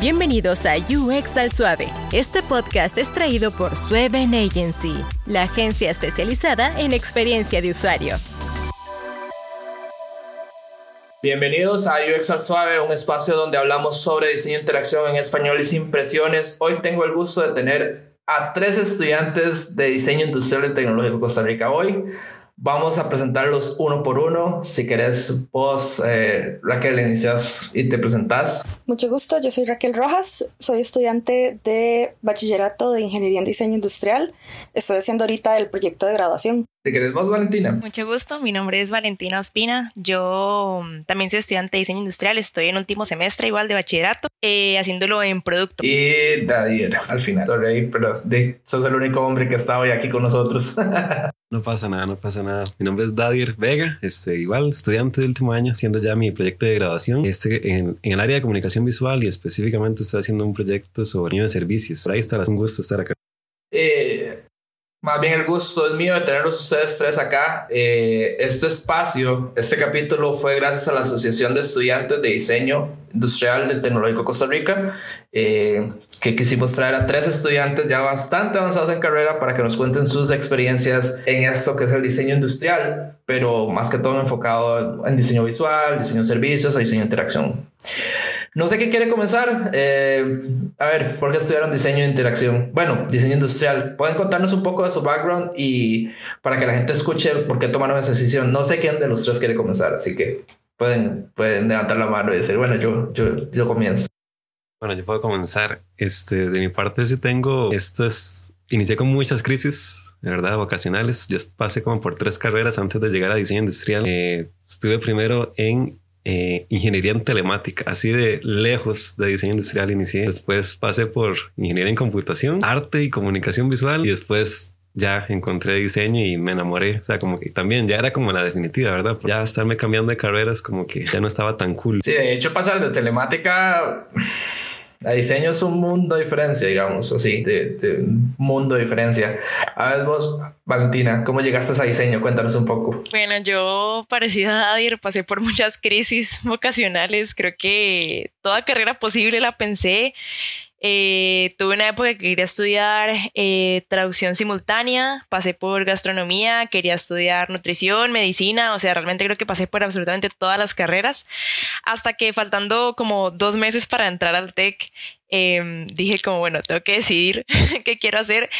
Bienvenidos a UX al Suave. Este podcast es traído por Sueven Agency, la agencia especializada en experiencia de usuario. Bienvenidos a UX al Suave, un espacio donde hablamos sobre diseño e interacción en español y sin presiones. Hoy tengo el gusto de tener a tres estudiantes de diseño industrial y tecnológico Costa Rica. Hoy Vamos a presentarlos uno por uno. Si querés, vos, eh, Raquel, inicias y te presentás. Mucho gusto, yo soy Raquel Rojas, soy estudiante de bachillerato de Ingeniería en Diseño Industrial. Estoy haciendo ahorita el proyecto de graduación. ¿Te querés vos, Valentina? Mucho gusto, mi nombre es Valentina Ospina. Yo mm, también soy estudiante de diseño industrial, estoy en último semestre igual de bachillerato, eh, haciéndolo en producto. Y Dadir, al final, pero sos el único hombre que está hoy aquí con nosotros. no pasa nada, no pasa nada. Mi nombre es Dadir Vega, este, igual estudiante de último año, haciendo ya mi proyecto de graduación este, en, en el área de comunicación visual y específicamente estoy haciendo un proyecto sobre de servicios. Ahí está, es un gusto estar acá. Eh, más bien el gusto es mío de tenerlos ustedes tres acá. Eh, este espacio, este capítulo fue gracias a la Asociación de Estudiantes de Diseño Industrial del Tecnológico Costa Rica, eh, que quisimos traer a tres estudiantes ya bastante avanzados en carrera para que nos cuenten sus experiencias en esto que es el diseño industrial, pero más que todo enfocado en diseño visual, diseño de servicios diseño de interacción. No sé qué quiere comenzar. Eh, a ver, ¿por qué estudiaron diseño de interacción? Bueno, diseño industrial. ¿Pueden contarnos un poco de su background y para que la gente escuche por qué tomaron esa decisión? No sé quién de los tres quiere comenzar, así que pueden, pueden levantar la mano y decir, bueno, yo, yo, yo comienzo. Bueno, yo puedo comenzar. Este, de mi parte sí tengo estas... Inicié con muchas crisis, de verdad, vocacionales. Yo pasé como por tres carreras antes de llegar a diseño industrial. Eh, estuve primero en eh, ingeniería en telemática, así de lejos de diseño industrial inicié. Después pasé por ingeniería en computación, arte y comunicación visual y después ya encontré diseño y me enamoré. O sea, como que también ya era como la definitiva, ¿verdad? Ya estarme cambiando de carreras como que ya no estaba tan cool. Sí, de hecho pasar de telemática a diseño es un mundo de diferencia, digamos, así, de, de mundo de diferencia. A ver vos, Valentina, ¿cómo llegaste a diseño? Cuéntanos un poco. Bueno, yo parecido a Adir, pasé por muchas crisis vocacionales. Creo que toda carrera posible la pensé eh, tuve una época que quería estudiar eh, traducción simultánea, pasé por gastronomía, quería estudiar nutrición, medicina, o sea, realmente creo que pasé por absolutamente todas las carreras, hasta que faltando como dos meses para entrar al TEC, Em, dije como, bueno, tengo que decidir qué quiero hacer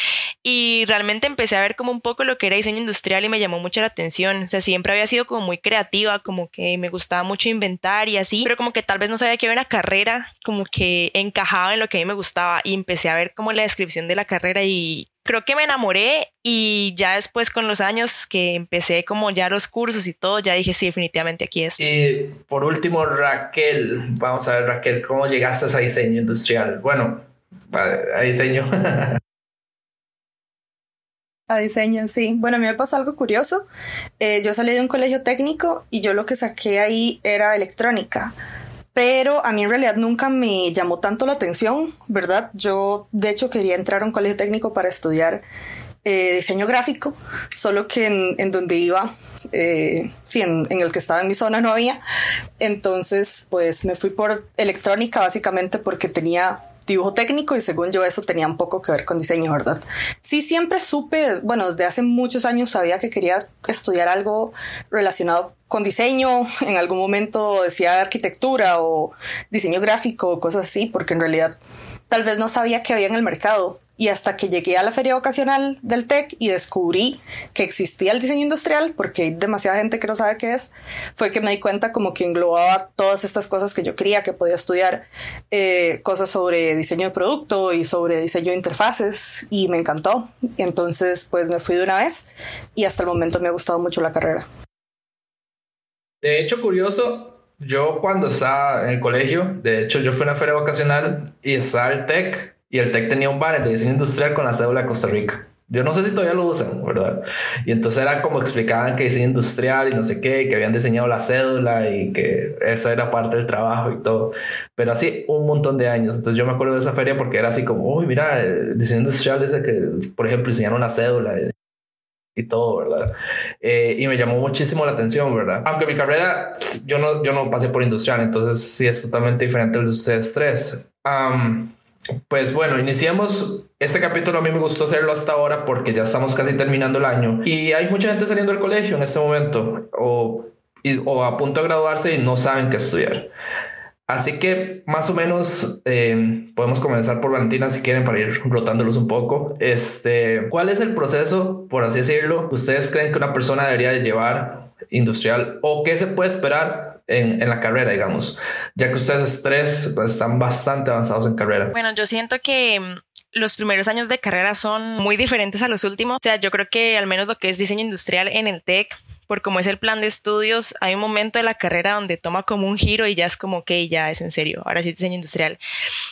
y realmente empecé a ver como un poco lo que era diseño industrial y me llamó mucho la atención. O sea, siempre había sido como muy creativa, como que me gustaba mucho inventar y así, pero como que tal vez no sabía que había una carrera como que encajaba en lo que a mí me gustaba y empecé a ver como la descripción de la carrera y creo que me enamoré y ya después con los años que empecé como ya los cursos y todo, ya dije sí, definitivamente aquí es. Y por último, Raquel, vamos a ver Raquel, ¿cómo llegaste a diseño industrial? Bueno, a diseño. a diseño, sí. Bueno, a mí me pasó algo curioso. Eh, yo salí de un colegio técnico y yo lo que saqué ahí era electrónica pero a mí en realidad nunca me llamó tanto la atención, ¿verdad? Yo de hecho quería entrar a un colegio técnico para estudiar eh, diseño gráfico, solo que en, donde iba, eh, sí, en, en, el que estaba en mi zona no había, entonces pues me fui por electrónica básicamente porque tenía dibujo técnico y según yo eso tenía un poco que ver con diseño, ¿verdad? Sí, siempre supe, bueno, desde hace muchos años sabía que quería estudiar algo relacionado con diseño, en algún momento decía arquitectura o diseño gráfico o cosas así, porque en realidad tal vez no sabía que había en el mercado. Y hasta que llegué a la feria vocacional del TEC y descubrí que existía el diseño industrial, porque hay demasiada gente que no sabe qué es, fue que me di cuenta como que englobaba todas estas cosas que yo quería, que podía estudiar eh, cosas sobre diseño de producto y sobre diseño de interfaces y me encantó. Entonces pues me fui de una vez y hasta el momento me ha gustado mucho la carrera. De hecho, curioso, yo cuando estaba en el colegio, de hecho yo fui a una feria vocacional y estaba el TEC y el TEC tenía un banner de diseño industrial con la cédula de Costa Rica. Yo no sé si todavía lo usan, ¿verdad? Y entonces era como explicaban que diseño industrial y no sé qué, que habían diseñado la cédula y que eso era parte del trabajo y todo. Pero así un montón de años. Entonces yo me acuerdo de esa feria porque era así como, uy, mira, el diseño industrial dice que, por ejemplo, diseñaron la cédula. y todo, ¿verdad? Eh, y me llamó muchísimo la atención, ¿verdad? Aunque mi carrera, yo no, yo no pasé por industrial, entonces sí es totalmente diferente de ustedes tres. Pues bueno, iniciamos este capítulo. A mí me gustó hacerlo hasta ahora porque ya estamos casi terminando el año y hay mucha gente saliendo del colegio en este momento o, o a punto de graduarse y no saben qué estudiar. Así que más o menos eh, podemos comenzar por Valentina si quieren para ir rotándolos un poco. Este, ¿cuál es el proceso, por así decirlo, ustedes creen que una persona debería de llevar industrial o qué se puede esperar en, la carrera, digamos, ya que ustedes tres pues, están bastante avanzados en carrera. Bueno, yo siento que mm, los primeros años de carrera son muy diferentes a los últimos. O sea, yo creo que al menos lo que es diseño industrial en el TEC por cómo es el plan de estudios, hay un momento de la carrera donde toma como un giro y ya es como que ya es en serio, ahora sí diseño industrial.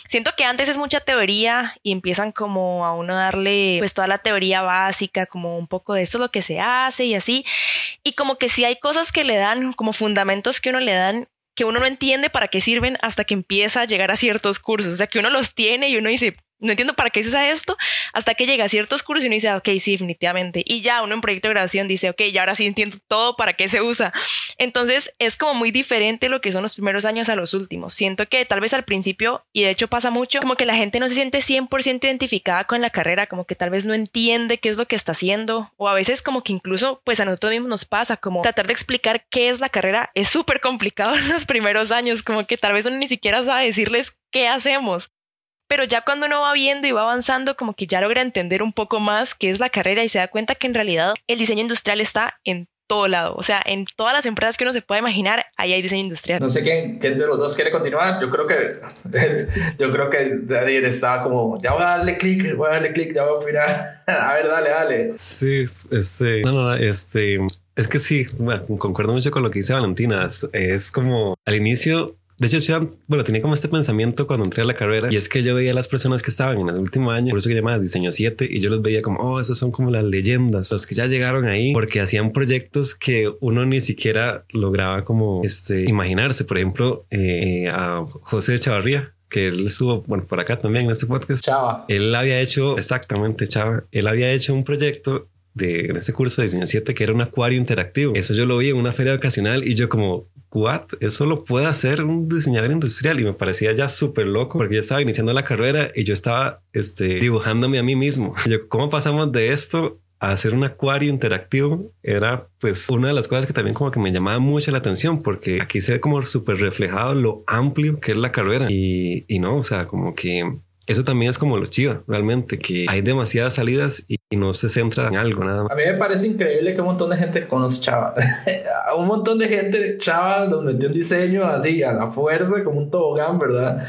Siento que antes es mucha teoría y empiezan como a uno darle pues toda la teoría básica, como un poco de esto es lo que se hace y así, y como que sí hay cosas que le dan, como fundamentos que uno le dan que uno no entiende para qué sirven hasta que empieza a llegar a ciertos cursos, o sea que uno los tiene y uno dice, no entiendo para qué se esto, hasta que llega a ciertos cursos y uno dice, ok, sí, definitivamente. Y ya uno en proyecto de graduación dice, ok, ya ahora sí entiendo todo para qué se usa. Entonces es como muy diferente lo que son los primeros años a los últimos. Siento que tal vez al principio, y de hecho pasa mucho, como que la gente no se siente 100% identificada con la carrera, como que tal vez no entiende qué es lo que está haciendo, o a veces como que incluso pues a nosotros mismos nos pasa, como tratar de explicar qué es la carrera es súper complicado en los primeros años, como que tal vez uno ni siquiera sabe decirles qué hacemos pero ya cuando uno va viendo y va avanzando, como que ya logra entender un poco más qué es la carrera y se da cuenta que en realidad el diseño industrial está en todo lado, o sea, en todas las empresas que uno se puede imaginar, ahí hay diseño industrial. No sé quién, quién de los dos quiere continuar, yo creo que yo creo que David estaba como, ya voy a darle clic, voy a darle clic, ya voy a opinar. a ver, dale, dale. Sí, este, no, no, este, es que sí, concuerdo mucho con lo que dice Valentina, es como al inicio de hecho, yo, bueno, tenía como este pensamiento cuando entré a la carrera y es que yo veía a las personas que estaban en el último año, por eso que llamaba diseño 7 y yo los veía como, oh, esos son como las leyendas, los que ya llegaron ahí porque hacían proyectos que uno ni siquiera lograba como este, imaginarse. Por ejemplo, eh, a José Chavarría, que él estuvo, bueno, por acá también en este podcast. Chava. Él había hecho, exactamente, Chava, él había hecho un proyecto de, en este curso de diseño 7 que era un acuario interactivo. Eso yo lo vi en una feria ocasional y yo como, what? Eso lo puede hacer un diseñador industrial y me parecía ya súper loco porque yo estaba iniciando la carrera y yo estaba este, dibujándome a mí mismo. Yo, ¿cómo pasamos de esto a hacer un acuario interactivo era pues una de las cosas que también como que me llamaba mucho la atención porque aquí se ve como súper reflejado lo amplio que es la carrera y, y no, o sea, como que eso también es como lo chiva, realmente, que hay demasiadas salidas y, no se centra en algo nada más. A mí me parece increíble que un montón de gente conoce Chava. un montón de gente Chava nos metió un diseño así a la fuerza, como un tobogán, ¿verdad?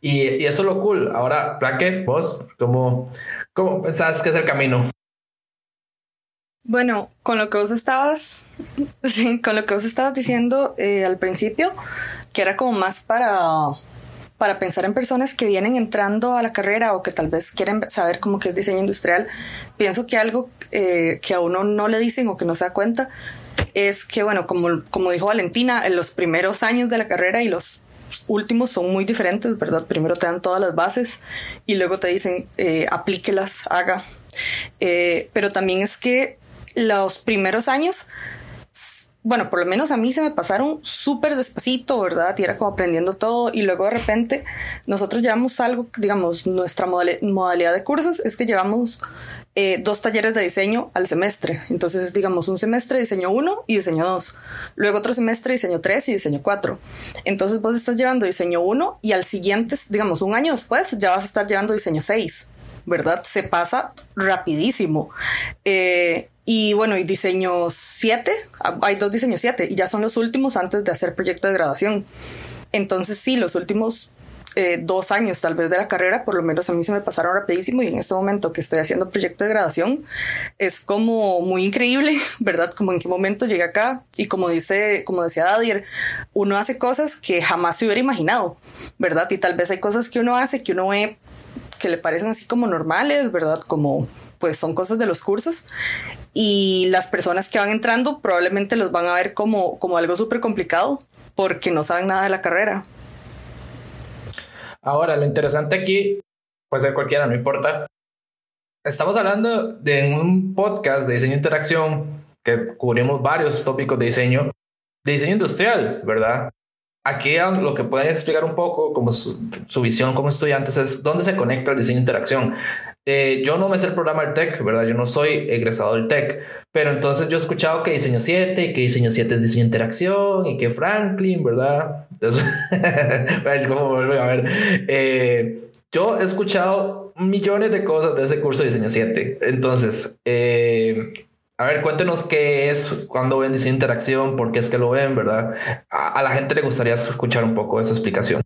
Y, y eso es lo cool. Ahora, ¿para qué? Vos, ¿cómo, cómo pensás que es el camino? Bueno, con lo que vos estabas, con lo que vos estabas diciendo eh, al principio, que era como más para para pensar en personas que vienen entrando a la carrera o que tal vez quieren saber cómo que es diseño industrial, pienso que algo eh, que a uno no le dicen o que no se da cuenta es que, bueno, como, como dijo Valentina, en los primeros años de la carrera y los últimos son muy diferentes, ¿verdad? Primero te dan todas las bases y luego te dicen eh, aplíquelas, haga. Eh, pero también es que los primeros años bueno, por lo menos a mí se me pasaron súper despacito, ¿verdad? Y era como aprendiendo todo y luego de repente nosotros llevamos algo, digamos, nuestra modalidad de cursos es que llevamos eh, dos talleres de diseño al semestre. Entonces, digamos, un semestre diseño 1 y diseño 2. Luego otro semestre diseño 3 y diseño 4. Entonces vos estás llevando diseño 1 y al siguiente, digamos, un año después ya vas a estar llevando diseño 6. ¿Verdad? Se pasa rapidísimo. Eh, y bueno, y diseño 7, hay dos diseños 7 y ya son los últimos antes de hacer proyecto de graduación. Entonces sí, los últimos eh, dos años tal vez de la carrera, por lo menos a mí se me pasaron rapidísimo y en este momento que estoy haciendo proyecto de graduación es como muy increíble, ¿verdad? Como en qué momento llegué acá y como dice, como decía Dadier, uno hace cosas que jamás se hubiera imaginado, ¿verdad? Y tal vez hay cosas que uno hace que uno ve que le parecen así como normales, ¿verdad? Como pues son cosas de los cursos y las personas que van entrando probablemente los van a ver como, como algo súper complicado porque no saben nada de la carrera. Ahora, lo interesante aquí puede ser cualquiera, no importa. estamos hablando de un podcast de diseño e interacción que cubrimos varios tópicos de diseño, de diseño industrial, ¿verdad? Aquí lo que pueden explicar un poco como su, visión como estudiantes es dónde se conecta el diseño e interacción. Eh, yo no me sé el programa del TEC, ¿verdad? Yo no soy egresado del TEC, pero entonces yo he escuchado que diseño 7 y que diseño 7 es diseño interacción y que Franklin, ¿verdad? Entonces, ¿cómo a ver? Eh, yo he escuchado millones de cosas de ese curso de diseño 7. Entonces, eh, a ver, cuéntenos qué es, cuando ven diseño interacción, por qué es que lo ven, ¿verdad? A, la gente le gustaría escuchar un poco esa explicación.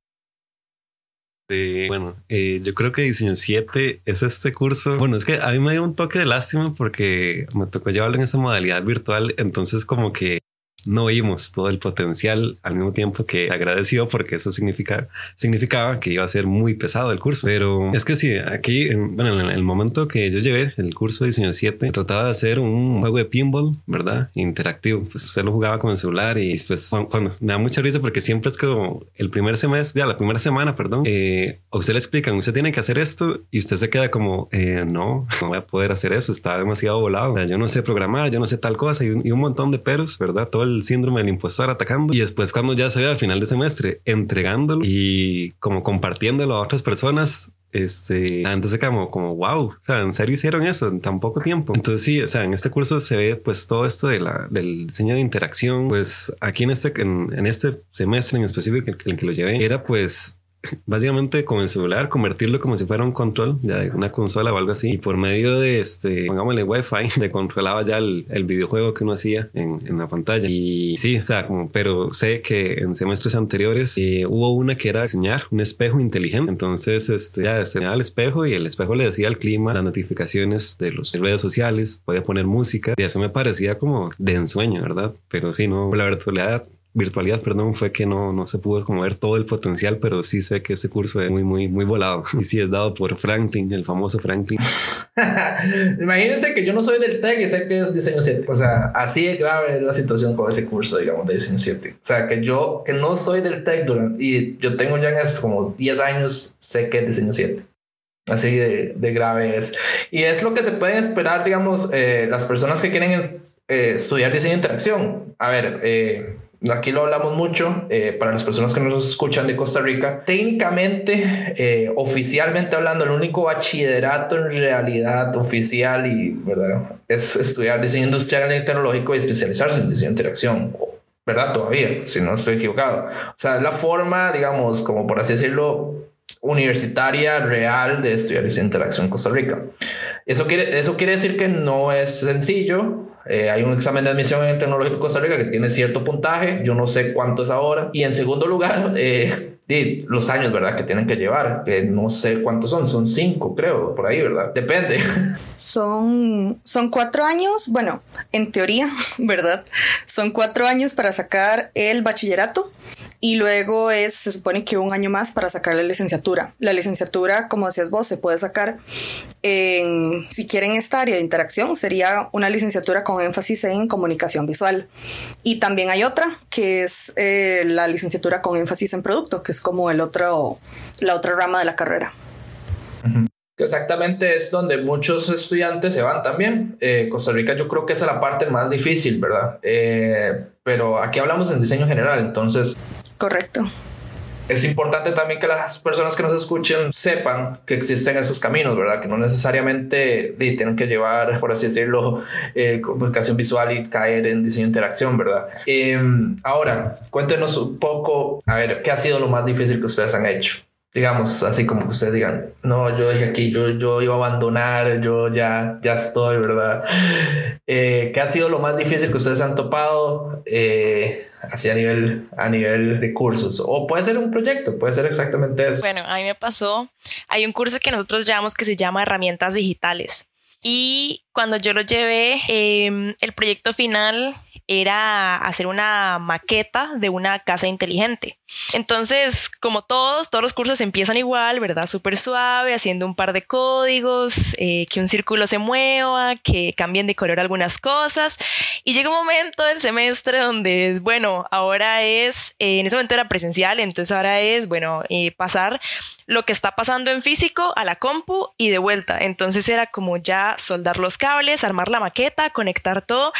Bueno, eh, yo creo que Diseño 7 es este curso. Bueno, es que a mí me dio un toque de lástima porque me tocó llevarlo en esa modalidad virtual. Entonces, como que no vimos todo el potencial al mismo tiempo que agradeció porque eso significa, significaba que iba a ser muy pesado el curso. Pero es que sí, aquí, bueno, en el momento que yo llevé el curso de diseño 7, trataba de hacer un juego de pinball, ¿verdad? Interactivo. Pues usted lo jugaba con el celular y pues cuando, me da mucha risa porque siempre es como el primer semestre, ya la primera semana, perdón, eh, a usted le explican, usted tiene que hacer esto y usted se queda como, eh, no, no voy a poder hacer eso, está demasiado volado. Yo no sé programar, yo no sé tal cosa y un, y un montón de peros, ¿verdad? Todo el síndrome del impostor atacando y después cuando ya se ve al final de semestre entregándolo y como compartiéndolo a otras personas, este, antes se como, como wow, o sea, en serio hicieron eso en tan poco tiempo. Entonces sí, o sea, en este curso se ve pues todo esto de la, del diseño de interacción, pues aquí en este, en, en este semestre en específico en el que lo llevé, era pues básicamente como el celular, convertirlo como si fuera un control, ya de una consola o algo así. Y por medio de este, pongámosle wifi, de controlaba ya el, el videojuego que uno hacía en, en, la pantalla. Y sí, o sea, como, pero sé que en semestres anteriores eh, hubo una que era diseñar un espejo inteligente. Entonces, este, ya tenía el espejo y el espejo le decía el clima, las notificaciones de los redes sociales, podía poner música. Y eso me parecía como de ensueño, ¿verdad? Pero sí, no, la virtualidad virtualidad, perdón, fue que no, no se pudo como ver todo el potencial, pero sí sé que ese curso es muy, muy, muy volado. Y sí es dado por Franklin, el famoso Franklin. Imagínense que yo no soy del TEC y sé que es diseño 7. O sea, así es grave la situación con ese curso, digamos, de diseño 7. O sea, que yo, que no soy del TEC durante, y yo tengo ya como 10 años, sé que es diseño 7. Así de, de, grave es. Y es lo que se pueden esperar, digamos, eh, las personas que quieren eh, estudiar diseño de interacción. A ver, eh, aquí lo hablamos mucho eh, para las personas que nos escuchan de Costa Rica. Técnicamente, eh, oficialmente hablando, el único bachillerato en realidad oficial y verdad es estudiar diseño industrial y tecnológico y especializarse en diseño de interacción. ¿Verdad? Todavía, si no estoy equivocado. O sea, es la forma, digamos, como por así decirlo, universitaria real de estudiar de interacción en Costa Rica. Eso quiere, eso quiere decir que no es sencillo, eh, hay un examen de admisión en el Tecnológico Costa Rica que tiene cierto puntaje, yo no sé cuánto es ahora. Y en segundo lugar, eh, los años, ¿verdad? Que tienen que llevar, que no sé cuántos son, son cinco, creo, por ahí, ¿verdad? Depende. Son, son cuatro años, bueno, en teoría, ¿verdad? Son cuatro años para sacar el bachillerato y luego es, se supone que un año más para sacar la licenciatura. La licenciatura, como decías vos, se puede sacar en, si quieren esta área de interacción, sería una licenciatura con énfasis en comunicación visual. Y también hay otra, que es eh, la licenciatura con énfasis en producto, que es como el otro, la otra rama de la carrera. Exactamente es donde muchos estudiantes se van también. Eh, Costa Rica yo creo que es la parte más difícil, ¿verdad? Eh, pero aquí hablamos en diseño general, entonces Correcto. Es importante también que las personas que nos escuchen sepan que existen esos caminos, ¿verdad? Que no necesariamente tienen que llevar, por así decirlo, eh, comunicación visual y caer en diseño de interacción, ¿verdad? Em, ahora, cuéntenos un poco, a ver, ¿qué ha sido lo más difícil que ustedes han hecho? Digamos, así como que ustedes digan, no, yo dije aquí, yo, yo iba a abandonar, yo ya, ya estoy, ¿verdad? Eh, ¿Qué ha sido lo más difícil que ustedes han topado eh, así a nivel, a nivel de cursos? O puede ser un proyecto, puede ser exactamente eso. Bueno, a mí me pasó, hay un curso que nosotros llamamos que se llama herramientas digitales. Y cuando yo lo llevé, em, el proyecto final era hacer una maqueta de una casa inteligente. Entonces, como todos, todos los cursos empiezan igual, ¿verdad? Súper suave, haciendo un par de códigos, eh, que un círculo se mueva, que cambien de color algunas cosas. Y llega un momento del semestre donde, bueno, ahora es, eh, en ese momento era presencial, entonces ahora es, bueno, eh, pasar lo que está pasando en físico a la compu y de vuelta. Entonces era como ya soldar los cables, armar la maqueta, conectar todo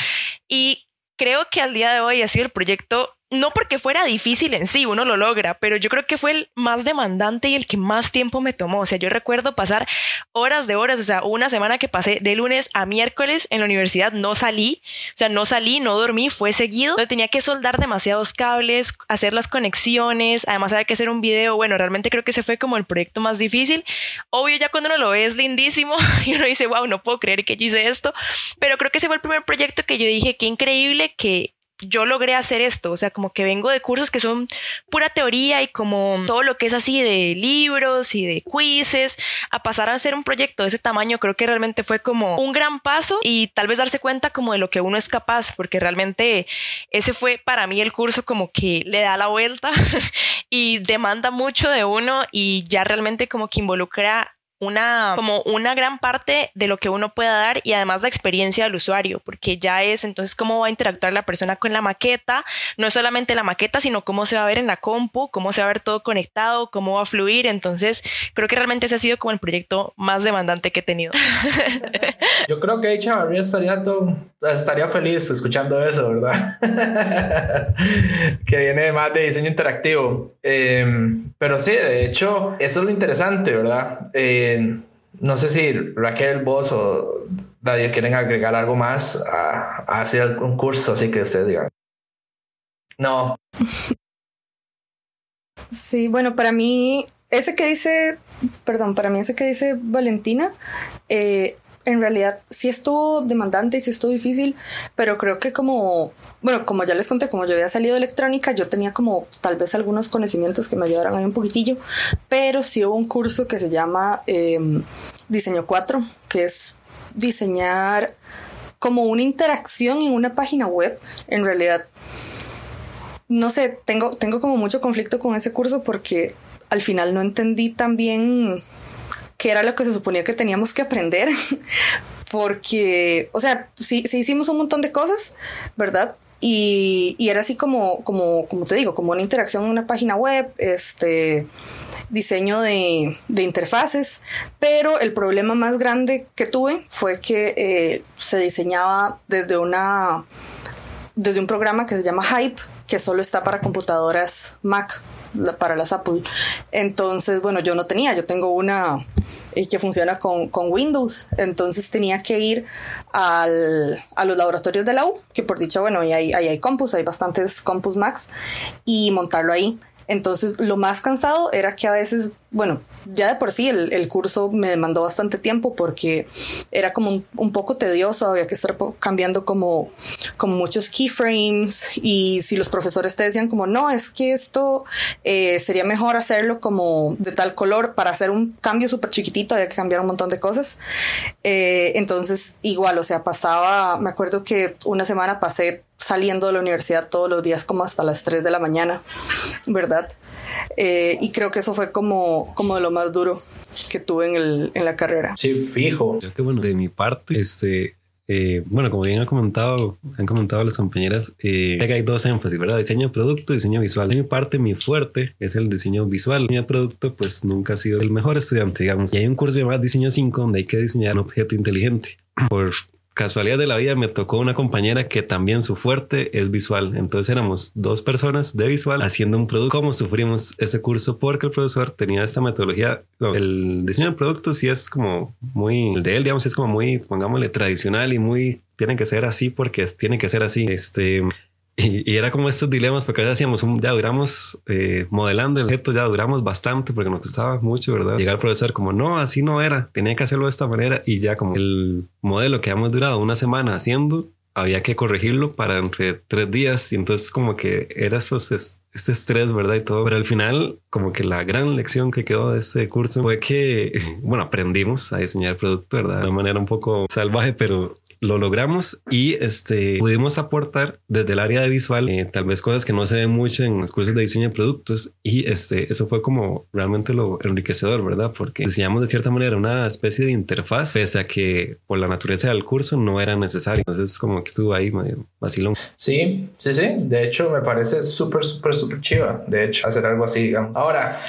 y creo que al día de hoy ha sido el proyecto no porque fuera difícil en sí, uno lo logra, pero yo creo que fue el más demandante y el que más tiempo me tomó. O sea, yo recuerdo pasar horas de horas, o sea, una semana que pasé de lunes a miércoles en la universidad, no salí, o sea, no salí, no dormí, fue seguido. Tenía que soldar demasiados cables, hacer las conexiones, además había que hacer un video. Bueno, realmente creo que ese fue como el proyecto más difícil. Obvio, ya cuando uno lo ve es lindísimo y uno dice, wow, no puedo creer que hice esto, pero creo que ese fue el primer proyecto que yo dije, qué increíble que yo logré hacer esto, o sea, como que vengo de cursos que son pura teoría y como todo lo que es así de libros y de quizzes, a pasar a hacer un proyecto de ese tamaño, creo que realmente fue como un gran paso y tal vez darse cuenta como de lo que uno es capaz, porque realmente ese fue para mí el curso como que le da la vuelta y demanda mucho de uno y ya realmente como que involucra una como una gran parte de lo que uno pueda dar y además la experiencia del usuario, porque ya es entonces cómo va a interactuar la persona con la maqueta, no solamente la maqueta, sino cómo se va a ver en la compu, cómo se va a ver todo conectado, cómo va a fluir, entonces creo que realmente ese ha sido como el proyecto más demandante que he tenido. Yo creo que Chavarría estaría todo, estaría feliz escuchando eso, ¿verdad? que viene más de diseño interactivo. Em, pero sí, de hecho, eso es lo interesante, ¿verdad? Eh, no sé si Raquel, vos o David quieren agregar algo más a, hacer un curso, así que ustedes digan. No. Sí, bueno, para mí, ese que dice, perdón, para mí ese que dice Valentina, eh, en realidad sí estuvo demandante y sí estuvo difícil, pero creo que como, bueno, como ya les conté, como yo había salido electrónica, yo tenía como tal vez algunos conocimientos que me ayudaran ahí un poquitillo, pero sí hubo un curso que se llama em, Diseño 4, que es diseñar como una interacción en una página web, en realidad. No sé, tengo, tengo como mucho conflicto con ese curso porque al final no entendí tan bien que era lo que se suponía que teníamos que aprender, porque, o sea, sí, sí hicimos un montón de cosas, ¿verdad? Y, y, era así como, como, como te digo, como una interacción en una página web, este diseño de, de interfaces, pero el problema más grande que tuve fue que eh, se diseñaba desde una desde un programa que se llama Hype, que solo está para computadoras Mac, para las Apple. Entonces, bueno, yo no tenía, yo tengo una que funciona con, con, Windows. Entonces tenía que ir al, a los laboratorios de la U, que por dicho, bueno, ahí hay, hay compus, hay bastantes compus Max, y montarlo ahí. Entonces, lo más cansado era que a veces, bueno, ya de por sí el, curso me demandó bastante tiempo porque era como un, un, poco tedioso, había que estar cambiando como, como muchos keyframes y si los profesores te decían como, no, es que esto eh, sería mejor hacerlo como de tal color para hacer un cambio súper chiquitito, había que cambiar un montón de cosas. Eh, entonces, igual, o sea, pasaba, me acuerdo que una semana pasé saliendo de la universidad todos los días como hasta las 3 de la mañana, ¿verdad? Eh, y creo que eso fue como, como de lo más duro que tuve en, el, en la carrera. Sí, fijo. Yo que bueno, de mi parte, este, eh, bueno, como bien han comentado, han comentado las compañeras, eh, hay dos énfasis, ¿verdad? Diseño de producto, diseño visual. De mi parte, mi fuerte es el diseño visual. Mi producto, pues nunca ha sido el mejor estudiante, digamos. Y hay un curso llamado Diseño 5 donde hay que diseñar un objeto inteligente. Por casualidad de la vida me tocó una compañera que también su fuerte es visual. Entonces éramos dos personas de visual haciendo un producto. ¿Cómo sufrimos ese curso? Porque el profesor tenía esta metodología. El diseño de productos sí es como muy, el de él, digamos, es como muy, pongámosle, tradicional y muy, tiene que ser así porque tiene que ser así. Este, y, era como estos dilemas, porque a hacíamos un, ya duramos eh, modelando el objeto, ya duramos bastante porque nos costaba mucho, ¿verdad? Llegar al profesor como, no, así no era, tenía que hacerlo de esta manera y ya como el modelo que habíamos durado una semana haciendo, había que corregirlo para entre tres días y entonces como que era esos, este estrés, ¿verdad? Y todo. Pero al final, como que la gran lección que quedó de ese curso fue que, bueno, aprendimos a diseñar el producto, ¿verdad? De una manera un poco salvaje, pero lo logramos y este, pudimos aportar desde el área de visual, eh, tal vez cosas que no se ven mucho en los cursos de diseño de productos y este, eso fue como realmente lo enriquecedor, ¿verdad? Porque diseñamos de cierta manera una especie de interfaz, pese a que por la naturaleza del curso no era necesario. Entonces como que estuvo ahí medio vacilón. Sí, sí, sí. De hecho, me parece súper, súper, súper chiva. De hecho, hacer algo así, digamos. Ahora,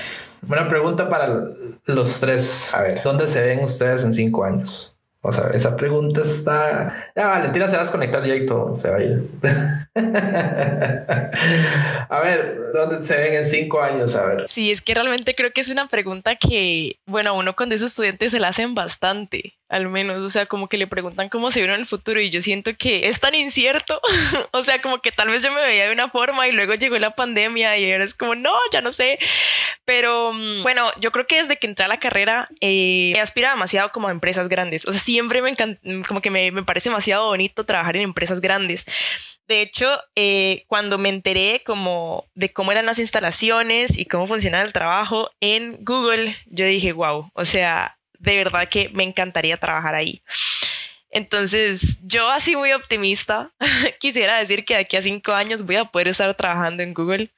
una pregunta para los tres. A ver, ¿dónde se ven ustedes en cinco años? O sea, esa pregunta está. Ya, Valentina se va a desconectar ya y todo se va a ir. a ver, ¿dónde se ven en cinco años? A ver. Sí, es que realmente creo que es una pregunta que, bueno, uno cuando es estudiante se la hacen bastante al menos, o sea, como que le preguntan cómo se vieron el futuro y yo siento que es tan incierto, o sea, como que tal vez yo me veía de una forma y luego llegó la pandemia y ahora es como, no, ya no sé, pero mm, bueno, yo creo que desde que entré a la carrera eh, he aspirado demasiado como a empresas grandes, o sea, siempre me encanta, como que me, me parece demasiado bonito trabajar en empresas grandes. De hecho, eh, cuando me enteré como de cómo eran las instalaciones y cómo funcionaba el trabajo en Google, yo dije, wow, o sea, de verdad que me encantaría trabajar ahí. Entonces, yo así muy optimista, quisiera decir que de aquí a cinco años voy a poder estar trabajando en Google.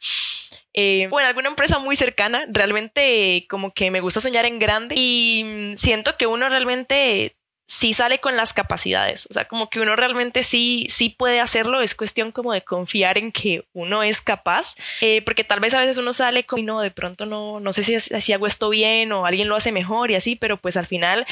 Eh, bueno, alguna empresa muy cercana, realmente como que me gusta soñar en grande y siento que uno realmente sí sale con las capacidades, o sea, como que uno realmente sí, sí puede hacerlo, es cuestión como de confiar en que uno es capaz, eh, porque tal vez a veces uno sale como, no, de pronto no, no sé si, si hago esto bien o alguien lo hace mejor y así, pero pues al final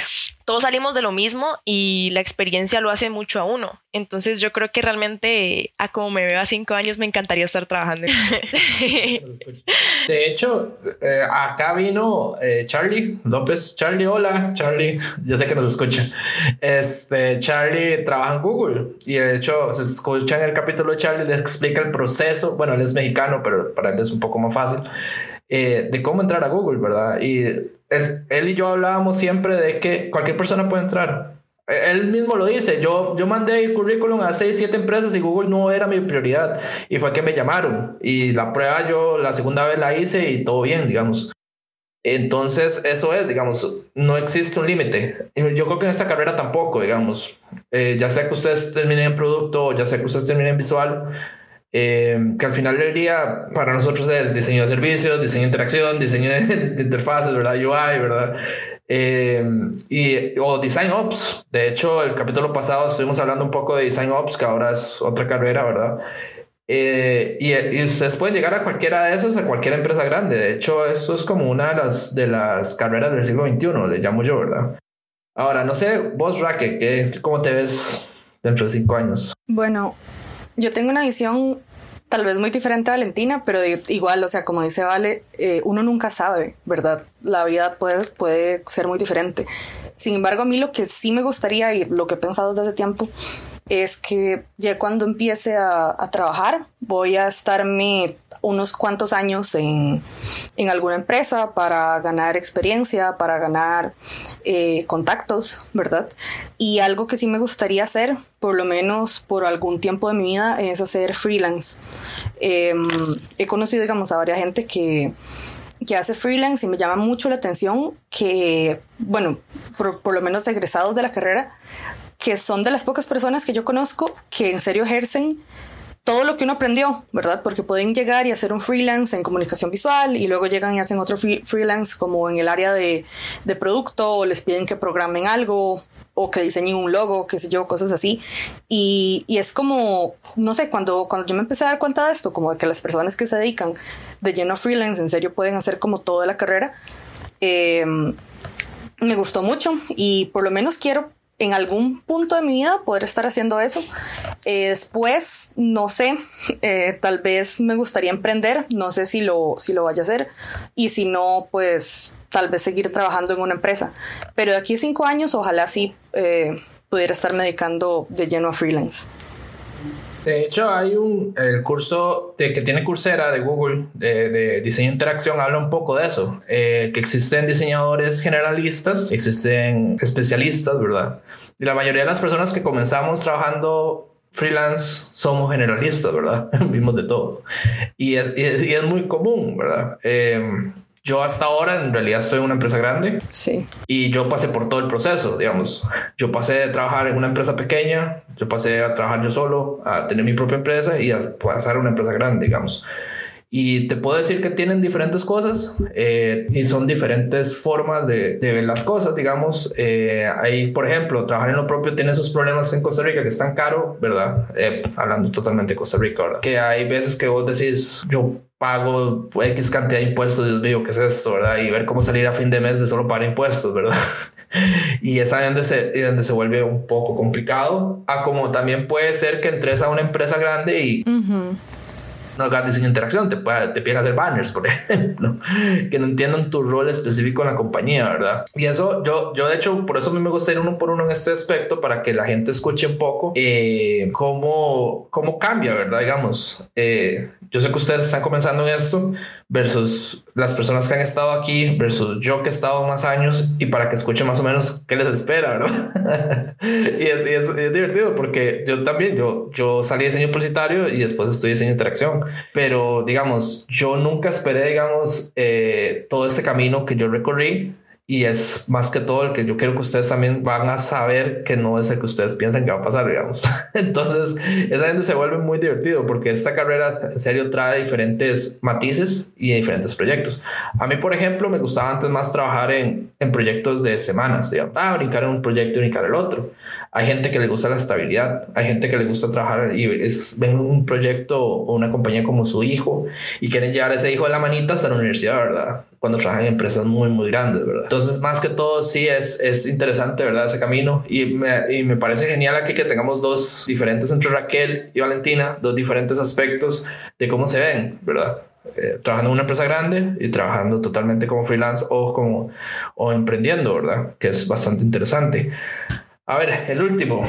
todos salimos de lo mismo y la experiencia lo hace mucho a uno. Entonces yo creo que realmente a como me veo a cinco años me encantaría estar trabajando. De hecho, eh, acá vino eh, Charlie López. Charlie, hola, Charlie. Ya sé que nos escucha. Este Charlie trabaja en Google y de hecho, se escuchan el capítulo de Charlie, le explica el proceso. Bueno, él es mexicano, pero para él es un poco más fácil. Eh, de cómo entrar a Google, ¿verdad? Y él, y yo hablábamos siempre de que cualquier persona puede entrar. E, él mismo lo dice, yo, yo mandé el currículum a 6, 7 empresas y Google no era mi prioridad. Y fue que me llamaron. Y la prueba yo la segunda vez la hice y todo bien, digamos. Entonces, eso es, digamos, no existe un límite. Yo creo que en esta carrera tampoco, digamos. Eh, ya sea que ustedes terminen en producto, ya sea que ustedes terminen en visual, eh, que al final del día para nosotros es diseño de servicios, diseño de interacción, diseño de, interfaces, ¿verdad? UI, ¿verdad? Eh, y, o Design Ops. De hecho, el capítulo pasado estuvimos hablando un poco de Design Ops, que ahora es otra carrera, ¿verdad? Eh, y, y, ustedes pueden llegar a cualquiera de esos, a cualquier empresa grande. De hecho, eso es como una de las, de las carreras del siglo XXI, le llamo yo, ¿verdad? Ahora, no sé, vos, Raque, ¿cómo te ves dentro de cinco años? Bueno, yo tengo una visión tal vez muy diferente a Valentina, pero igual, o sea, como dice Vale, eh, uno nunca sabe, ¿verdad? La vida puede, puede ser muy diferente. Sin embargo, a mí lo que sí me gustaría y lo que he pensado desde hace tiempo es que ya cuando empiece a, trabajar voy a estarme unos cuantos años en, alguna empresa para ganar experiencia, para ganar eh, contactos, ¿verdad? Y algo que sí me gustaría hacer, por lo menos por algún tiempo de mi vida, es hacer freelance. Em, he conocido, digamos, a varias gente que que hace freelance y me llama mucho la atención que, bueno, por, por lo menos egresados de la carrera, que son de las pocas personas que yo conozco que en serio ejercen todo lo que uno aprendió, ¿verdad? Porque pueden llegar y hacer un freelance en comunicación visual y luego llegan y hacen otro freelance como en el área de, de producto o les piden que programen algo o que diseñen un logo, qué sé yo, cosas así. Y, y, es como, no sé, cuando, cuando yo me empecé a dar cuenta de esto, como de que las personas que se dedican de lleno a freelance en serio pueden hacer como toda la carrera, eh, me gustó mucho y por lo menos quiero en algún punto de mi vida poder estar haciendo eso. Eh, después, no sé, eh, tal vez me gustaría emprender, no sé si lo, si lo vaya a hacer y si no, pues tal vez seguir trabajando en una empresa. Pero de aquí a cinco años, ojalá sí eh, pudiera estar dedicando de lleno a freelance. De hecho, hay un el curso de, que tiene Coursera de Google de, diseño de interacción, habla un poco de eso, eh, que existen diseñadores generalistas, existen especialistas, ¿verdad? Y la mayoría de las personas que comenzamos trabajando freelance somos generalistas, ¿verdad? Vimos de todo. Y es, y es, muy común, ¿verdad? Eh, yo hasta ahora en realidad estoy en una empresa grande. Sí. Y yo pasé por todo el proceso, digamos. Yo pasé de trabajar en una empresa pequeña, yo pasé a trabajar yo solo, a tener mi propia empresa y a pasar a una empresa grande, digamos. Y te puedo decir que tienen diferentes cosas eh, y son diferentes formas de, de, ver las cosas, digamos. Eh, ahí, por ejemplo, trabajar en lo propio tiene sus problemas en Costa Rica que es tan caro, ¿verdad? Eh, hablando totalmente de Costa Rica, ¿verdad? Que hay veces que vos decís, yo pago X cantidad de impuestos, Dios mío, ¿qué es esto, verdad? Y ver cómo salir a fin de mes de solo pagar impuestos, ¿verdad? y es ahí donde se, donde se vuelve un poco complicado. A como también puede ser que entres a una empresa grande y... Uh -huh no hagas diseño de interacción, te, puede, te piden hacer banners, por ejemplo, que no entiendan tu rol específico en la compañía, ¿verdad? Y eso, yo, yo de hecho, por eso a mí me gusta ir uno por uno en este aspecto, para que la gente escuche un poco eh, cómo, cómo cambia, ¿verdad? Digamos, eh, yo sé que ustedes están comenzando en esto versus las personas que han estado aquí versus yo que he estado más años y para que escuchen más o menos qué les espera, ¿verdad? y, es, y es, es, divertido porque yo también, yo, yo salí de diseño publicitario y después estudié diseño de interacción, pero digamos, yo nunca esperé, digamos, eh, todo este camino que yo recorrí y es más que todo el que yo quiero que ustedes también van a saber que no es el que ustedes piensan que va a pasar, digamos. Entonces, esa gente se vuelve muy divertido porque esta carrera en serio trae diferentes matices y diferentes proyectos. A mí, por ejemplo, me gustaba antes más trabajar en, en proyectos de semanas, digamos, ah, brincar en un proyecto y brincar el otro. Hay gente que le gusta la estabilidad, hay gente que le gusta trabajar y es, ven un proyecto o una compañía como su hijo y quieren llevar a ese hijo de la manita hasta la universidad, ¿verdad? Cuando trabajan en empresas muy, muy grandes, ¿verdad? Entonces, más que todo, sí es, es interesante, ¿verdad? Ese camino. Y me, y me parece genial aquí que tengamos dos diferentes entre Raquel y Valentina, dos diferentes aspectos de cómo se ven, ¿verdad? Eh, trabajando en una empresa grande y trabajando totalmente como freelance o como o emprendiendo, ¿verdad? Que es bastante interesante. A ver, el último.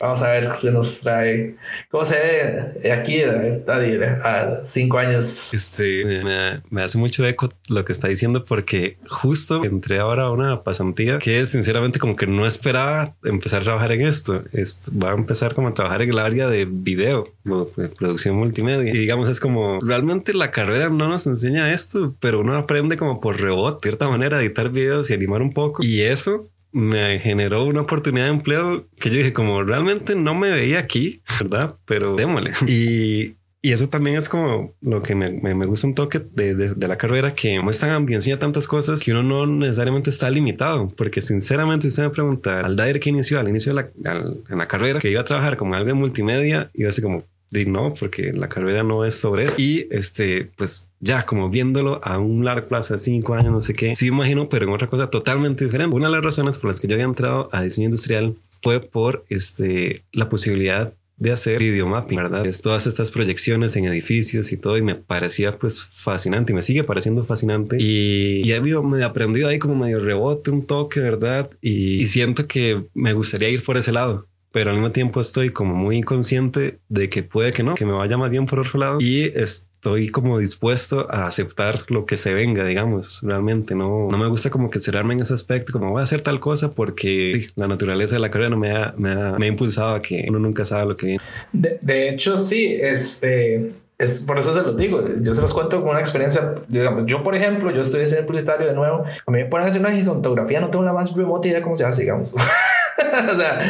Vamos a ver qué nos trae. ¿Cómo se ve aquí a cinco años? Este me, me, hace mucho eco lo que está diciendo porque justo entré ahora a una pasantía que sinceramente como que no esperaba empezar a trabajar en esto. Es, va a empezar como a trabajar en el área de video, de producción multimedia. Y digamos es como realmente la carrera no nos enseña esto, pero uno aprende como por rebote, de cierta manera, a editar videos y animar un poco. Y eso me generó una oportunidad de empleo que yo dije como realmente no me veía aquí, ¿verdad? Pero démosle. Y, y eso también es como lo que me, me, me gusta un toque de, de, de, la carrera, que muestran y enseña tantas cosas que uno no necesariamente está limitado, porque sinceramente usted me pregunta al Dair que inició al inicio de la, al, en la carrera, que iba a trabajar como algo en multimedia, iba a ser como, no, porque la carrera no es sobre eso. Y este, pues ya como viéndolo a un largo plazo de cinco años, no sé qué, sí imagino, pero en otra cosa totalmente diferente. Una de las razones por las que yo había entrado a diseño industrial fue por este, la posibilidad de hacer video mapping, ¿verdad? Es todas estas proyecciones en edificios y todo y me parecía pues fascinante y me sigue pareciendo fascinante y, y he habido, me he aprendido ahí como medio rebote, un toque, ¿verdad? Y siento que me gustaría ir por ese lado pero al mismo tiempo estoy como muy inconsciente de que puede que no, que me vaya más bien por otro lado y estoy como dispuesto a aceptar lo que se venga, digamos, realmente no, no me gusta como que cerrarme en ese aspecto, como voy a hacer tal cosa porque la naturaleza de la carrera me ha, me ha, me ha impulsado a que uno nunca sabe lo que viene. De, de hecho, sí, este, es, por eso se los digo, yo se los cuento con una experiencia, digamos, yo por ejemplo, yo estoy en publicitario de nuevo, a mí me ponen a hacer una gigantografía, no tengo la más remota idea cómo se hace, digamos. o sea,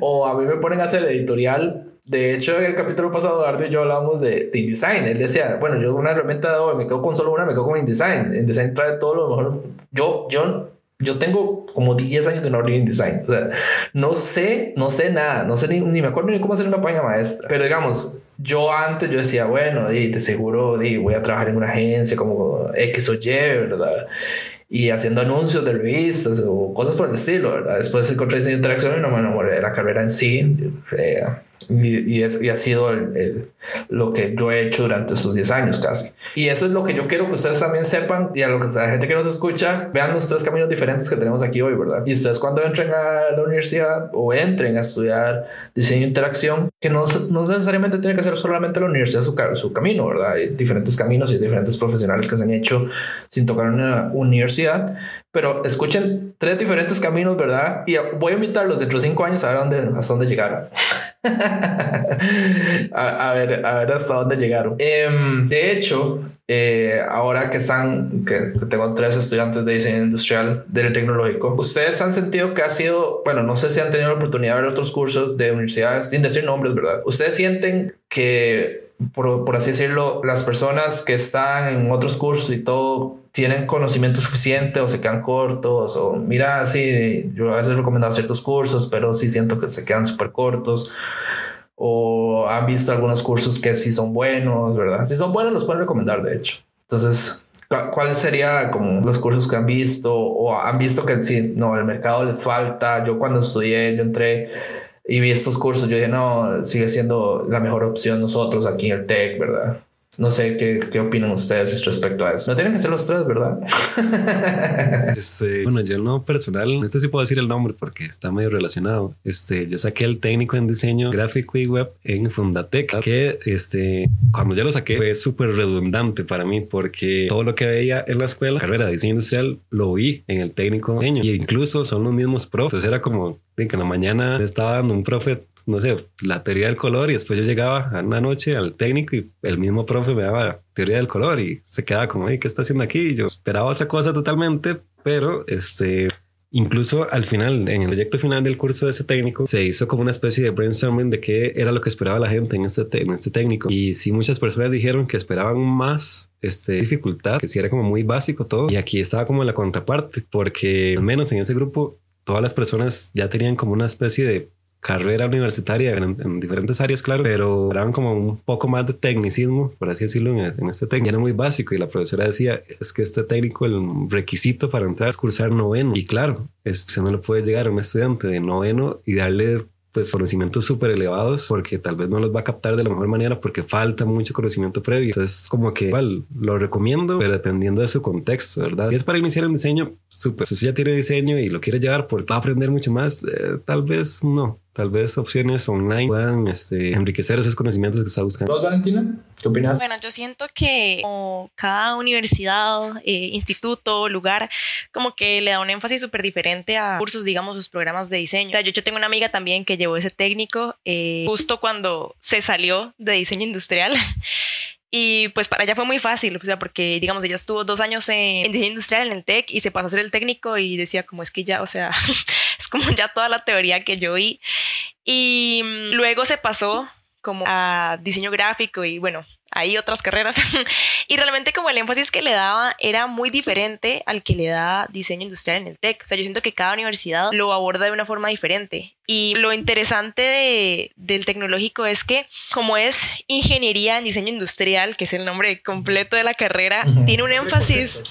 o a mí me ponen a hacer editorial. De hecho, en el capítulo pasado, Ardo y yo hablábamos de, de InDesign. Él decía, bueno, yo una herramienta de Adobe, me quedo con solo una, me quedo con InDesign. InDesign trae todo lo mejor. Yo, yo, yo tengo como 10 años de no abrir InDesign. O sea, no sé, no sé nada, no sé ni, ni me acuerdo ni cómo hacer una página maestra. Pero digamos, yo antes yo decía, bueno, de, seguro de, voy a trabajar en una agencia como X o Y, ¿verdad? Y haciendo anuncios de revistas o cosas por el estilo, ¿verdad? Después encontré diseño interacción y no me enamoré de la carrera en sí. Y, y, es, y, ha sido el, el, lo que yo he hecho durante estos 10 años casi. Y eso es lo que yo quiero que ustedes también sepan y a, lo que, a la gente que nos escucha, vean los tres caminos diferentes que tenemos aquí hoy, ¿verdad? Y ustedes cuando entren a la universidad o entren a estudiar diseño de interacción, que no, no necesariamente tiene que ser solamente la universidad su, su camino, ¿verdad? Hay diferentes caminos y diferentes profesionales que se han hecho sin tocar una universidad, pero escuchen tres diferentes caminos, ¿verdad? Y voy a invitarlos dentro de cinco años a ver dónde, hasta dónde llegaron. a, ver, a ver hasta dónde llegaron. Em, de hecho, eh, ahora que están, que, tengo tres estudiantes de diseño industrial del tecnológico, ustedes han sentido que ha sido, bueno, no sé si han tenido la oportunidad de ver otros cursos de universidades, sin decir nombres, ¿verdad? Ustedes sienten que, por, por así decirlo, las personas que están en otros cursos y todo tienen conocimiento suficiente o se quedan cortos o mira, sí, yo a veces he recomendado ciertos cursos, pero sí siento que se quedan súper cortos o han visto algunos cursos que sí son buenos, ¿verdad? Si son buenos los pueden recomendar, de hecho. Entonces, ¿cuáles serían como los cursos que han visto o han visto que sí, no, el mercado les falta? Yo cuando estudié, yo entré y vi estos cursos, yo dije, no, sigue siendo la mejor opción nosotros aquí en el TEC, ¿verdad? No sé qué, qué opinan ustedes respecto a eso. No tienen que ser los tres, ¿verdad? este, bueno, yo no personal, este sí puedo decir el nombre porque está medio relacionado. Este, yo saqué el técnico en diseño gráfico y web en Fundatec, que este, cuando ya lo saqué fue súper redundante para mí porque todo lo que veía en la escuela, carrera de diseño industrial, lo vi en el técnico de diseño y incluso son los mismos profes. Era como que en la mañana estaba dando un profe no sé, la teoría del color y después yo llegaba a una noche al técnico y el mismo profe me daba teoría del color y se quedaba como, ¿qué está haciendo aquí? Y yo esperaba otra cosa totalmente, pero este, incluso al final, en el proyecto final del curso de ese técnico, se hizo como una especie de brainstorming de qué era lo que esperaba la gente en este, en este técnico. Y sí, muchas personas dijeron que esperaban más este, dificultad, que si era como muy básico todo. Y aquí estaba como la contraparte, porque al menos en ese grupo todas las personas ya tenían como una especie de carrera universitaria en, diferentes áreas, claro, pero eran como un poco más de tecnicismo, por así decirlo, en, este técnico. Era muy básico y la profesora decía, es que este técnico, el requisito para entrar es cursar noveno. Y claro, se no le puede llegar a un estudiante de noveno y darle pues conocimientos súper elevados porque tal vez no los va a captar de la mejor manera porque falta mucho conocimiento previo. Entonces como que igual lo recomiendo, pero dependiendo de su contexto, ¿verdad? Y es para iniciar en diseño, súper. Si ya tiene diseño y lo quiere llevar porque va a aprender mucho más, eh, tal vez no tal vez opciones online puedan este, enriquecer esos conocimientos que está buscando. ¿Vos, Valentina? ¿Qué opinas? Bueno, yo siento que como cada universidad, eh, instituto, lugar, como que le da un énfasis súper diferente a cursos, digamos, sus programas de diseño. yo, yo tengo una amiga también que llevó ese técnico eh, justo cuando se salió de diseño industrial. Y pues para ella fue muy fácil, o sea, porque digamos, ella estuvo dos años en, diseño industrial en el TEC y se pasó a ser el técnico y decía como es que ya, o sea, es como ya toda la teoría que yo vi. Y mm, luego se pasó como a diseño gráfico y bueno, hay otras carreras. y realmente como el énfasis que le daba era muy diferente al que le da diseño industrial en el TEC. O sea, yo siento que cada universidad lo aborda de una forma diferente. Y lo interesante de, del tecnológico es que como es ingeniería en diseño industrial, que es el nombre completo de la carrera, tiene un énfasis,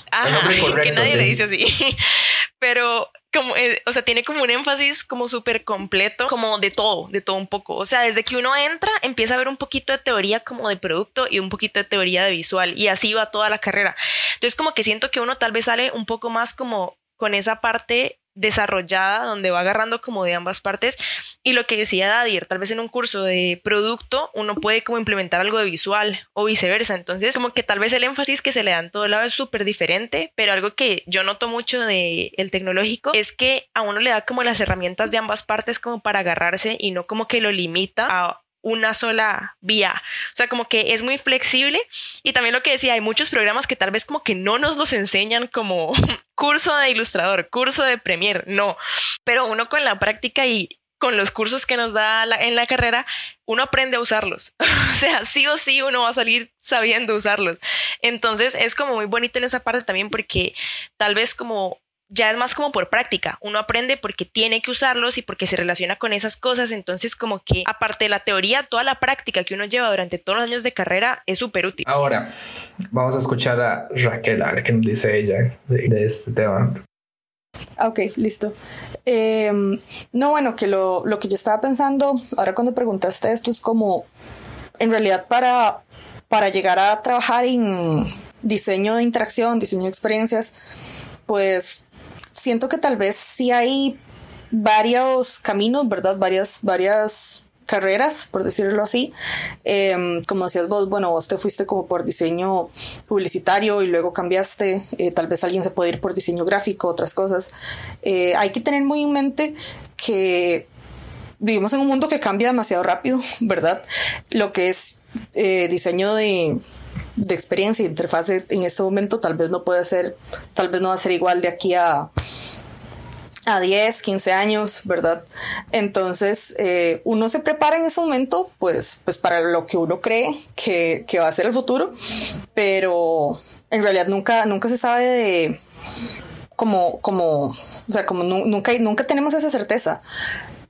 que nadie le dice así, pero como, eh, o sea, tiene como un énfasis como súper completo, como de todo, de todo un poco. O sea, desde que uno entra, empieza a ver un poquito de teoría como de producto y un poquito de teoría de visual y así va toda la carrera. Entonces, como que siento que uno tal vez sale un poco más como con esa parte desarrollada donde va agarrando como de ambas partes y lo que decía Dadir, tal vez en un curso de producto uno puede como implementar algo de visual o viceversa, entonces como que tal vez el énfasis que se le da en todo lado es súper diferente, pero algo que yo noto mucho de el tecnológico es que a uno le da como las herramientas de ambas partes como para agarrarse y no como que lo limita a una sola vía. O sea, como que es muy flexible. Y también lo que decía, hay muchos programas que tal vez como que no nos los enseñan como curso de ilustrador, curso de premier, no. Pero uno con la práctica y con los cursos que nos da en la carrera, uno aprende a usarlos. o sea, sí o sí uno va a salir sabiendo usarlos. Entonces es como muy bonito en esa parte también porque tal vez como ya es más como por práctica. Uno aprende porque tiene que usarlos y porque se relaciona con esas cosas. Entonces, como que aparte de la teoría, toda la práctica que uno lleva durante todos los años de carrera es súper útil. Ahora, vamos a escuchar a Raquel, a ver qué nos dice ella de, este tema. Ok, listo. Em, no, bueno, que lo, lo que yo estaba pensando ahora cuando preguntaste esto es como, en realidad para, para llegar a trabajar en diseño de interacción, diseño de experiencias, pues siento que tal vez sí hay varios caminos, ¿verdad? Varias, varias carreras, por decirlo así. Em, como decías vos, bueno, vos te fuiste como por diseño publicitario y luego cambiaste, eh, tal vez alguien se puede ir por diseño gráfico, otras cosas. Eh, hay que tener muy en mente que vivimos en un mundo que cambia demasiado rápido, ¿verdad? Lo que es eh, diseño de, de experiencia y interfase en este momento tal vez no puede ser, tal vez no va a ser igual de aquí a a 10, 15 años, ¿verdad? Entonces, eh, uno se prepara en ese momento, pues, pues para lo que uno cree que, que, va a ser el futuro, pero en realidad nunca, nunca se sabe de como, como, o sea, como nunca, nunca tenemos esa certeza.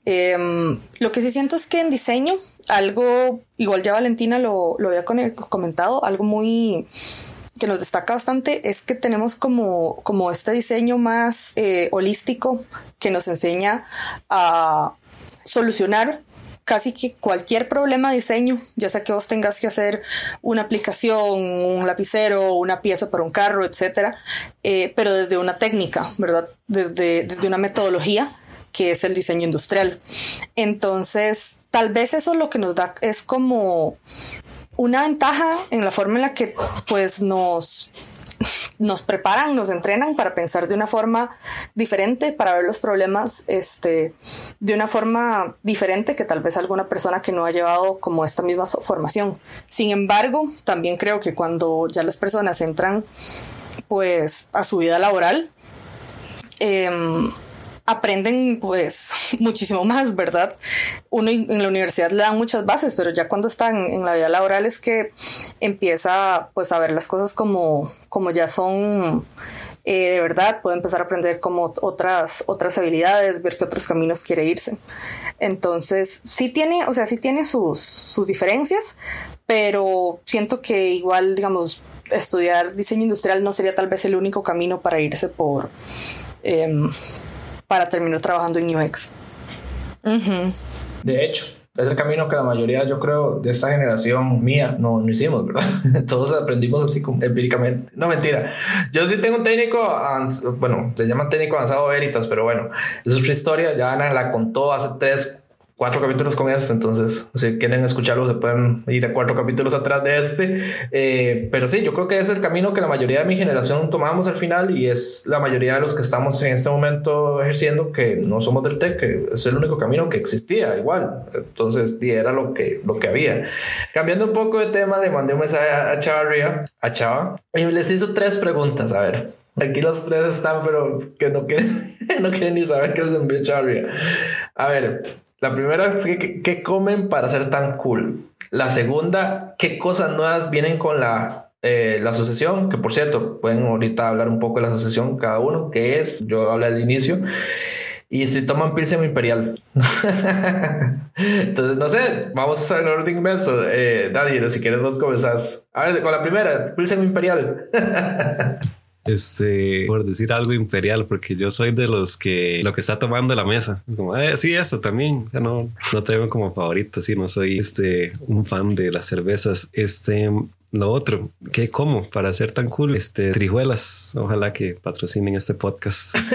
Em, lo que sí siento es que en diseño, algo, igual ya Valentina lo, lo había comentado, algo muy que nos destaca bastante es que tenemos como, como este diseño más eh, holístico que nos enseña a solucionar casi que cualquier problema de diseño, ya sea que vos tengas que hacer una aplicación, un lapicero, una pieza para un carro, etcétera, eh, pero desde una técnica, ¿verdad? Desde, desde una metodología que es el diseño industrial. Entonces, tal vez eso lo que nos da es como una ventaja en la forma en la que pues nos nos preparan, nos entrenan para pensar de una forma diferente, para ver los problemas este, de una forma diferente que tal vez alguna persona que no ha llevado como esta misma formación. Sin embargo, también creo que cuando ya las personas entran pues a su vida laboral, eh, aprenden pues muchísimo más, ¿verdad? Uno en la universidad le dan muchas bases, pero ya cuando están en la vida laboral es que empieza pues a ver las cosas como, como ya son eh, de verdad, puede empezar a aprender como otras, otras habilidades, ver qué otros caminos quiere irse. Entonces, sí tiene, o sea, sí tiene sus, sus diferencias, pero siento que igual, digamos, estudiar diseño industrial no sería tal vez el único camino para irse por... Em, para terminar trabajando en UX. De hecho, es el camino que la mayoría, yo creo, de esta generación mía no, no hicimos, ¿verdad? Todos aprendimos así como empíricamente. No, mentira. Yo sí tengo un técnico, bueno, se llama técnico avanzado Veritas, pero bueno, es otra historia. Ya Ana la contó hace tres, cuatro capítulos con este, entonces si quieren escucharlo se pueden ir a cuatro capítulos atrás de este. Eh, pero sí, yo creo que es el camino que la mayoría de mi generación tomamos al final y es la mayoría de los que estamos en este momento ejerciendo que no somos del TEC, que es el único camino que existía igual. Entonces, era lo que, lo que había. Cambiando un poco de tema, le mandé un mensaje a Chava Ria, a Chava, y les hizo tres preguntas. A ver, Aquí los tres están, pero que no quieren, no quieren ni saber qué les envió Ria. A ver, la primera es ¿qué, comen para ser tan cool? La segunda, ¿qué cosas nuevas vienen con la, eh, la asociación? Que por cierto, pueden ahorita hablar un poco de la asociación cada uno, que es, yo hablé al inicio. Y si toman Pilsen Imperial. Entonces, no sé, vamos al orden inverso. Eh, Daniel, si quieres, vos comenzás. A ver, con la primera, Pilsen Imperial. este, por decir algo imperial, porque yo soy de los que lo que está tomando la mesa. como, eh, sí, eso también. no, no tengo como favorito, sí, no soy este, un fan de las cervezas. Este, lo otro, ¿qué como para ser tan cool? Este, trijuelas. Ojalá que patrocinen este podcast.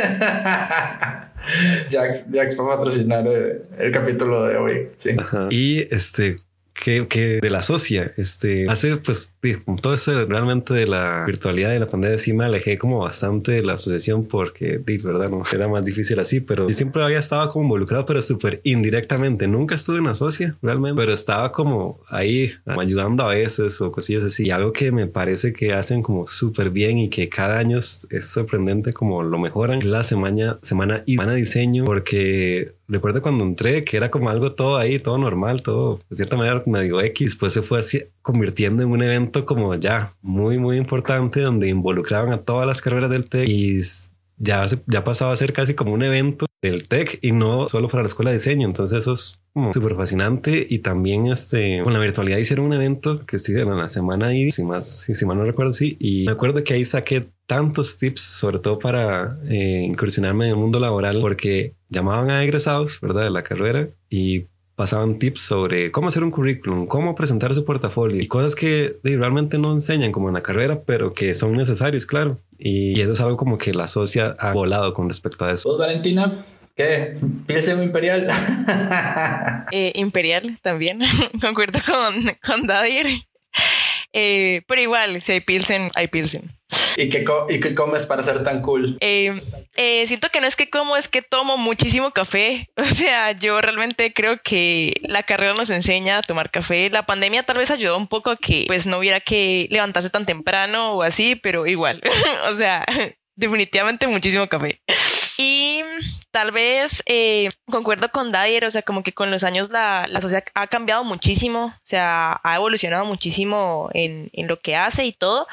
Jax, Jax va a patrocinar el, el capítulo de hoy. Sí. Y este, que, que de la socia, este, hace pues todo eso realmente de la virtualidad y la pandemia sí me alejé como bastante de la asociación porque, de verdad, no era más difícil así, pero yo siempre había estado como involucrado, pero súper indirectamente. Nunca estuve en la socia realmente, pero estaba como ahí ayudando a veces o cosillas así. Y algo que me parece que hacen como súper bien y que cada año es sorprendente como lo mejoran la semana, semana y semana diseño porque recuerdo cuando entré que era como algo todo ahí, todo normal, todo de cierta manera medio X. Después se fue así, convirtiendo en un evento como ya muy, muy importante donde involucraban a todas las carreras del TEC y ya, ya pasaba a ser casi como un evento del TEC y no solo para la escuela de diseño. Entonces eso es súper fascinante y también este con la virtualidad hicieron un evento que estuve en la semana ahí, si más, si, mal no recuerdo, sí. Y me acuerdo que ahí saqué tantos tips, sobre todo para eh, incursionarme en el mundo laboral, porque llamaban a egresados, ¿verdad? De la carrera y pasaban tips sobre cómo hacer un currículum, cómo presentar su portafolio y cosas que realmente no enseñan como en la carrera, pero que son necesarios, claro. Y, eso es algo como que la socia ha volado con respecto a eso. ¿Vos, Valentina? ¿Qué? Pilsen imperial. Eh, imperial también. Concuerdo con, con Dadir. Eh, pero igual, si hay Pilsen, hay Pilsen. ¿Y qué, ¿Y qué comes para ser tan cool? Eh, siento que no es que como, es que tomo muchísimo café. O sea, yo realmente creo que la carrera nos enseña a tomar café. La pandemia tal vez ayudó un poco a que pues no hubiera que levantarse tan temprano o así, pero igual. o sea, definitivamente muchísimo café. Y tal vez eh, concuerdo con Dyer, o sea, como que con los años la, la, sociedad ha cambiado muchísimo, o sea, ha evolucionado muchísimo en, en lo que hace y todo.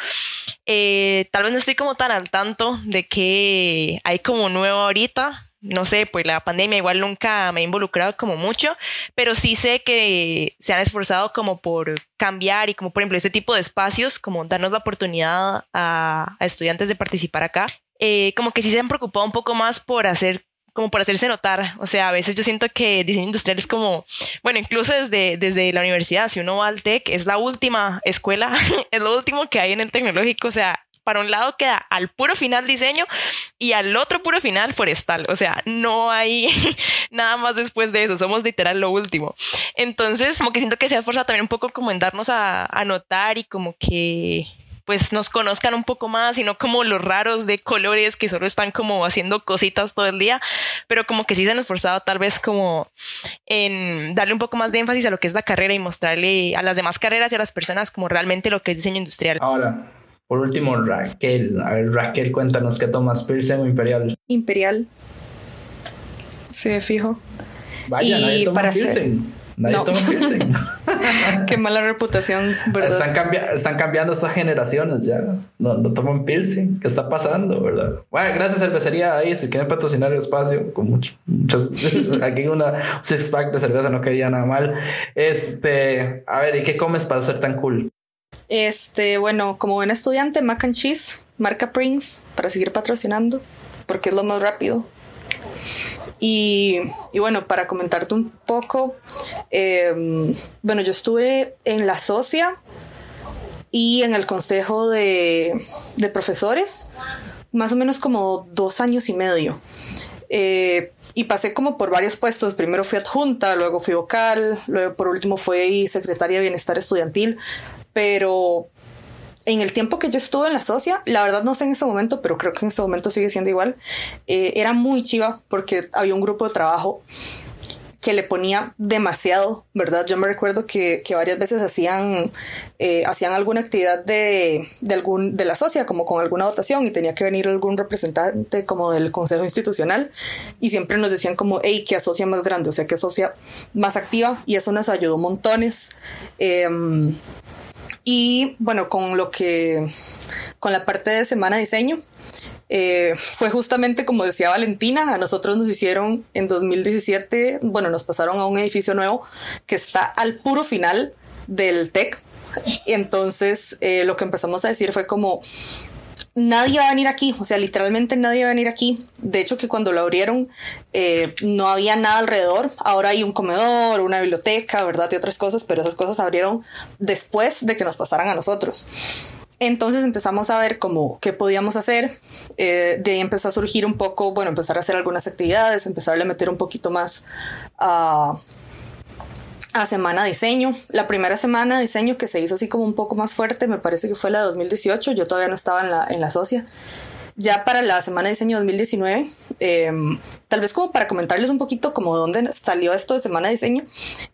Eh, tal vez no estoy como tan al tanto de que hay como nuevo ahorita, no sé, pues la pandemia igual nunca me he involucrado como mucho, pero sí sé que se han esforzado como por cambiar y como por ejemplo este tipo de espacios, como darnos la oportunidad a, a estudiantes de participar acá. Eh, como que sí se han preocupado un poco más por hacer como por hacerse notar. O sea, a veces yo siento que diseño industrial es como, bueno, incluso desde, desde la universidad, si uno va al TEC, es la última escuela, es lo último que hay en el tecnológico. O sea, para un lado queda al puro final diseño y al otro puro final forestal. O sea, no hay nada más después de eso. Somos literal lo último. Entonces, como que siento que se ha esforzado también un poco como en darnos a, a notar y como que pues nos conozcan un poco más y no como los raros de colores que solo están como haciendo cositas todo el día, pero como que sí se han esforzado tal vez como en darle un poco más de énfasis a lo que es la carrera y mostrarle a las demás carreras y a las personas como realmente lo que es diseño industrial. Ahora, por último, Raquel. A ver, Raquel, cuéntanos qué tomas, Pilsen o Imperial. Imperial. Sí, fijo. Vaya, y nadie toma para Pilsen. Nadie toma piercing. Qué mala reputación, ¿verdad? Están, están cambiando estas generaciones ya. No, no toman piercing. ¿Qué está pasando, verdad? Bueno, gracias cervecería ahí. Si quieren patrocinar el espacio, con mucho, aquí una six pack de cerveza no quería nada mal. Este, a ver, ¿y qué comes para ser tan cool? Este, bueno, como buen estudiante, mac and cheese, marca Prince, para seguir patrocinando, porque es lo más rápido. Y, bueno, para comentarte un poco, em, bueno, yo estuve en la SOCIA y en el consejo de, profesores, más o menos como dos años y medio. Eh, y pasé como por varios puestos. Primero fui adjunta, luego fui vocal, luego por último fui secretaria de bienestar estudiantil. Pero en el tiempo que yo estuve en la socia, la verdad no sé en este momento, pero creo que en este momento sigue siendo igual, eh, era muy chiva porque había un grupo de trabajo que le ponía demasiado, ¿verdad? Yo me recuerdo que, que varias veces hacían, eh, hacían alguna actividad de, de, algún, de la socia, como con alguna votación, y tenía que venir algún representante como del consejo institucional, y siempre nos decían como, hey, que asocia más grande, o sea, que asocia más activa, y eso nos ayudó montones. Eh, y bueno, con lo que, con la parte de semana diseño, eh, fue justamente como decía Valentina, a nosotros nos hicieron en 2017, bueno, nos pasaron a un edificio nuevo que está al puro final del TEC. Entonces eh, lo que empezamos a decir fue como, nadie va a venir aquí, o sea, literalmente nadie va a venir aquí. De hecho, que cuando lo abrieron eh, no había nada alrededor. Ahora hay un comedor, una biblioteca, ¿verdad? Y otras cosas, pero esas cosas abrieron después de que nos pasaran a nosotros. Entonces empezamos a ver cómo qué podíamos hacer. Eh, de ahí empezó a surgir un poco, bueno, empezar a hacer algunas actividades, empezar a meter un poquito más a a Semana Diseño. La primera semana Diseño que se hizo así como un poco más fuerte, me parece que fue la de 2018, yo todavía no estaba en la, en la socia. Ya para la Semana Diseño 2019, em, tal vez como para comentarles un poquito como de dónde salió esto de Semana de Diseño,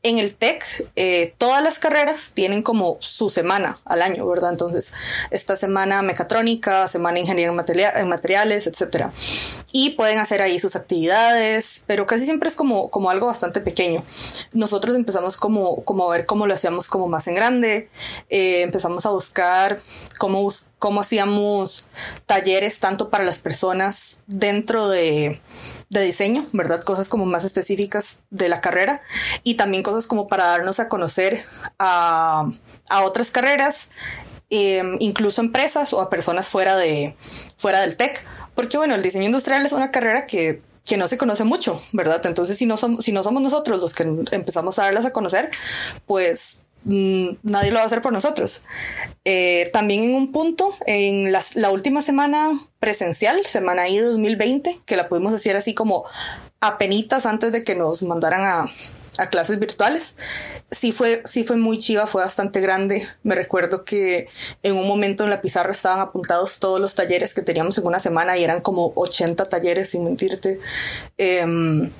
en el TEC eh, todas las carreras tienen como su semana al año, ¿verdad? Entonces, esta semana mecatrónica, semana ingeniería en, materiales, etc. Y pueden hacer ahí sus actividades, pero casi siempre es como, como algo bastante pequeño. Nosotros empezamos como, como a ver cómo lo hacíamos como más en grande, eh, empezamos a buscar cómo, cómo hacíamos talleres tanto para las personas dentro de de diseño, ¿verdad? Cosas como más específicas de la carrera y también cosas como para darnos a conocer a, otras carreras, em, incluso empresas o a personas fuera, de, fuera del TEC. Porque bueno, el diseño industrial es una carrera que que no se conoce mucho, ¿verdad? Entonces, si no, somos, si no somos nosotros los que empezamos a darlas a conocer, pues nadie lo va a hacer por nosotros. Eh, también en un punto, en la última semana presencial, semana I 2020, que la pudimos hacer así como apenitas antes de que nos mandaran a, a clases virtuales. Sí fue, sí fue muy chiva, fue bastante grande. Me recuerdo que en un momento en la pizarra estaban apuntados todos los talleres que teníamos en una semana y eran como 80 talleres, sin mentirte. Em,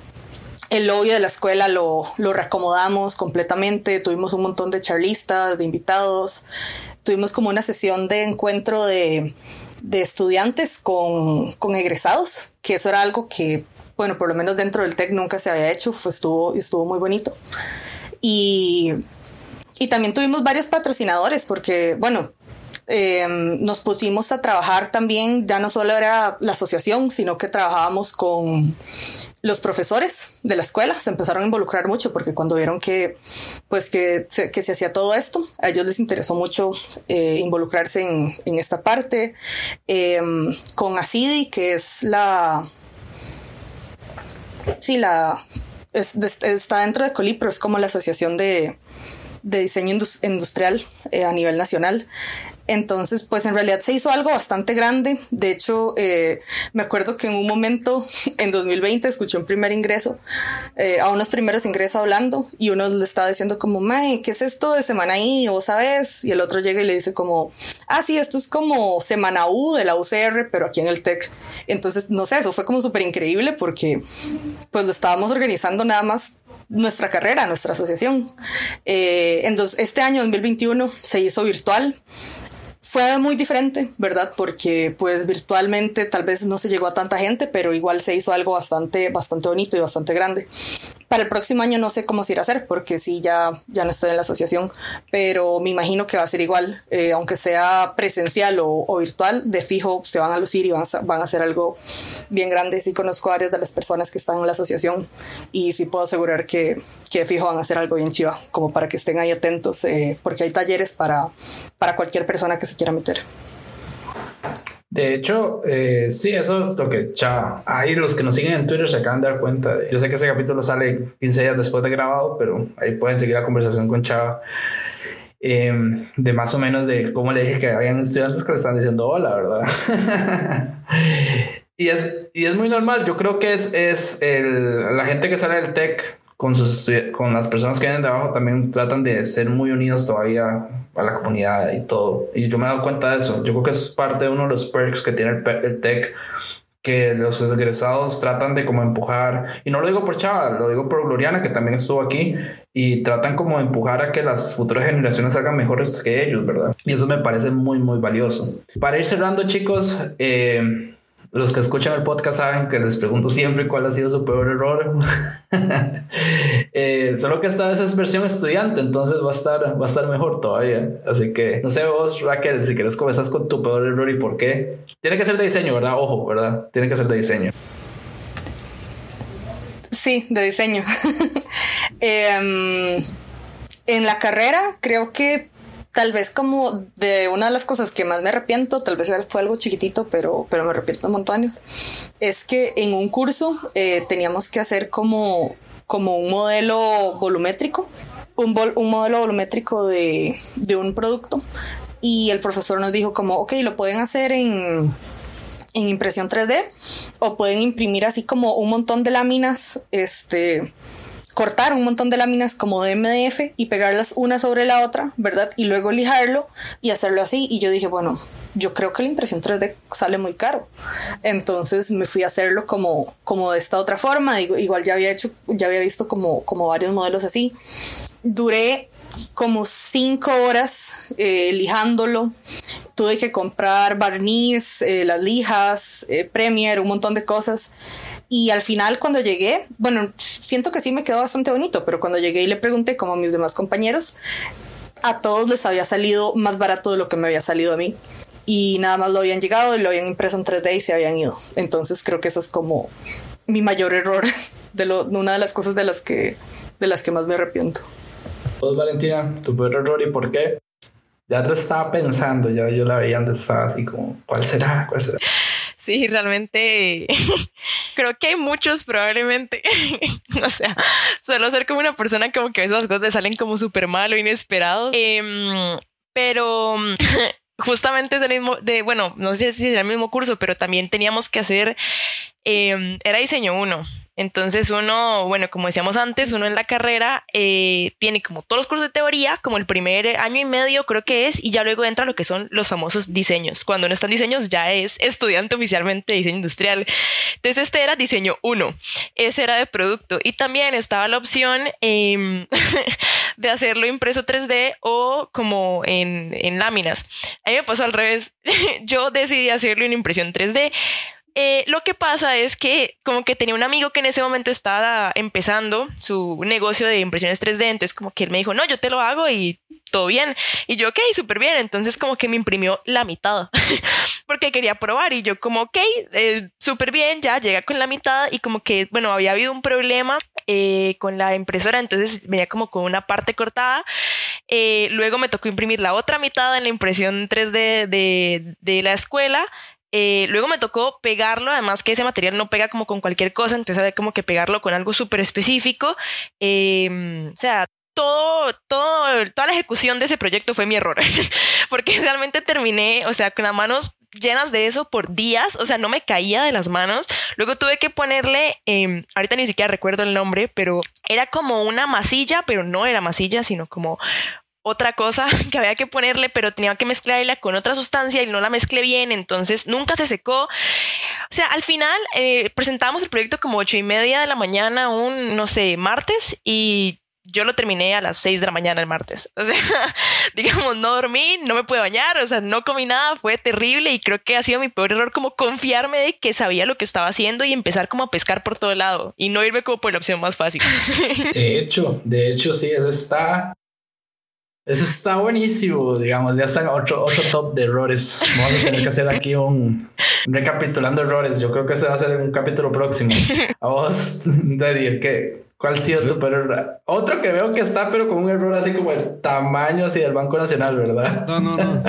el lobby de la escuela lo, lo reacomodamos completamente, tuvimos un montón de charlistas, de invitados, tuvimos como una sesión de encuentro de, de estudiantes con, con egresados, que eso era algo que bueno, por lo menos dentro del TEC nunca se había hecho, fue, estuvo, estuvo muy bonito. Y, y también tuvimos varios patrocinadores porque, bueno, em, nos pusimos a trabajar también, ya no solo era la asociación, sino que trabajábamos con los profesores de la escuela, se empezaron a involucrar mucho porque cuando vieron que, pues que, que se hacía todo esto, a ellos les interesó mucho eh, involucrarse en, en, esta parte. Em, con ACIDI, que es la, Sí, la está dentro de Colipro, es como la asociación de, de diseño industrial eh, a nivel nacional. Entonces, pues en realidad se hizo algo bastante grande. De hecho, eh, me acuerdo que en un momento, en 2020, escuché un primer ingreso, eh, a unos primeros ingresos hablando, y uno le estaba diciendo como, Mae, ¿qué es esto de Semana I? ¿Vos sabes? Y el otro llega y le dice como, ah, sí, esto es como Semana U de la UCR, pero aquí en el TEC. Entonces, no sé, eso fue como súper increíble porque pues lo estábamos organizando nada más nuestra carrera, nuestra asociación. Eh, entonces, este año 2021 se hizo virtual fue muy diferente, ¿verdad? Porque pues virtualmente tal vez no se llegó a tanta gente, pero igual se hizo algo bastante, bastante bonito y bastante grande. Para el próximo año no sé cómo se irá a hacer, porque sí, ya, ya no estoy en la asociación, pero me imagino que va a ser igual, eh, aunque sea presencial o, virtual, de fijo se van a lucir y van a, van a hacer algo bien grande. Sí conozco a varias de las personas que están en la asociación y sí puedo asegurar que, que de fijo van a hacer algo bien chiva, como para que estén ahí atentos, eh, porque hay talleres para, para cualquier persona que se quiera meter. De hecho, eh, sí, eso es lo que chao. Ahí los que nos siguen en Twitter se acaban de dar cuenta de. Yo sé que ese capítulo sale 15 días después de grabado, pero ahí pueden seguir la conversación con Chava. Em, de más o menos de cómo le dije que habían estudiantes que le están diciendo hola, ¿verdad? y, es, y es muy normal. Yo creo que es, es el, la gente que sale del tech con, sus con las personas que vienen de abajo también tratan de ser muy unidos todavía a la comunidad y todo. Y yo me he dado cuenta de eso. Yo creo que es parte de uno de los perks que tiene el, el tech que los egresados tratan de como empujar, y no lo digo por Chava, lo digo por Gloriana, que también estuvo aquí, y tratan como empujar a que las futuras generaciones salgan mejores que ellos, ¿verdad? Y eso me parece muy, muy valioso. Para ir cerrando, chicos, eh, los que escuchan el podcast saben que les pregunto siempre cuál ha sido su peor error. Eh, solo que esta vez es versión estudiante, entonces va a estar, va a estar mejor todavía. Así que no sé vos, Raquel, si quieres comenzar con tu peor error y por qué. Tiene que ser de diseño, ¿verdad? Ojo, ¿verdad? Tiene que ser de diseño. Sí, de diseño. Em, en la carrera creo que tal vez como de una de las cosas que más me arrepiento, tal vez fue algo chiquitito, pero, pero me arrepiento montones, es que en un curso eh, teníamos que hacer como, como un modelo volumétrico, un, un modelo volumétrico de, de un producto. Y el profesor nos dijo como, ok, lo pueden hacer en, en impresión 3D o pueden imprimir así como un montón de láminas, este, cortar un montón de láminas como de MDF y pegarlas una sobre la otra, ¿verdad? Y luego lijarlo y hacerlo así. Y yo dije, bueno, yo creo que la impresión 3D sale muy caro. Entonces me fui a hacerlo como, como de esta otra forma. Igual ya había hecho, ya había visto como, como varios modelos así. Duré como cinco horas eh, lijándolo. Tuve que comprar barniz, eh, las lijas, eh, Premier, un montón de cosas. Y al final cuando llegué, bueno, siento que sí me quedó bastante bonito, pero cuando llegué y le pregunté como a mis demás compañeros, a todos les había salido más barato de lo que me había salido a mí. Y nada más lo habían llegado y lo habían impreso en 3D y se habían ido. Entonces creo que eso es como mi mayor error, de, lo, una de las cosas de las que, de las que más me arrepiento. Pues Valentina, tu peor error y por qué? Ya te estaba pensando, ya yo la veía antes, estaba así como, ¿cuál será? ¿Cuál será? Sí, realmente creo que hay muchos probablemente. o sea, suelo ser como una persona como que a veces las cosas te salen como súper mal o inesperado. Em, pero justamente es el mismo, de, bueno, no sé si es el mismo curso, pero también teníamos que hacer, em, era diseño uno. Entonces uno, bueno, como decíamos antes, uno en la carrera eh, tiene como todos los cursos de teoría, como el primer año y medio creo que es, y ya luego entra lo que son los famosos diseños. Cuando no están diseños ya es estudiante oficialmente de diseño industrial. Entonces este era diseño 1, ese era de producto. Y también estaba la opción em, de hacerlo impreso 3D o como en, en láminas. A mí me pasó al revés. Yo decidí hacerlo en impresión 3D eh, lo que pasa es que como que tenía un amigo que en ese momento estaba empezando su negocio de impresiones 3D, entonces como que él me dijo, no, yo te lo hago y todo bien. Y yo, ok, súper bien. Entonces como que me imprimió la mitad porque quería probar y yo como, ok, eh, súper bien, ya llega con la mitad y como que, bueno, había habido un problema eh, con la impresora, entonces venía como con una parte cortada. luego me tocó imprimir la otra mitad en la impresión 3D de, de la escuela eh, luego me tocó pegarlo, además que ese material no pega como con cualquier cosa, entonces había como que pegarlo con algo súper específico. Em, o sea, todo, todo, toda la ejecución de ese proyecto fue mi error, porque realmente terminé, o sea, con las manos llenas de eso por días, o sea, no me caía de las manos. Luego tuve que ponerle, em, ahorita ni siquiera recuerdo el nombre, pero era como una masilla, pero no era masilla, sino como otra cosa que había que ponerle, pero tenía que mezclarla con otra sustancia y no la mezclé bien, entonces nunca se secó. O sea, al final eh, presentamos el proyecto como ocho y media de la mañana, un, no sé, martes, y yo lo terminé a las seis de la mañana el martes. O sea, digamos, no dormí, no me pude bañar, o sea, no comí nada, fue terrible y creo que ha sido mi peor error como confiarme de que sabía lo que estaba haciendo y empezar como a pescar por todo lado y no irme como por la opción más fácil. De hecho, de hecho, sí, eso está eso está buenísimo, digamos, ya está otro, otro top de errores. Vamos a tener que hacer aquí un recapitulando errores. Yo creo que ese va a ser un capítulo próximo. A vos, Daddy, ¿qué, ¿cuál ha sido tu peor? Otro que veo que está, pero con un error así como el tamaño así del Banco Nacional, ¿verdad? No, no, no.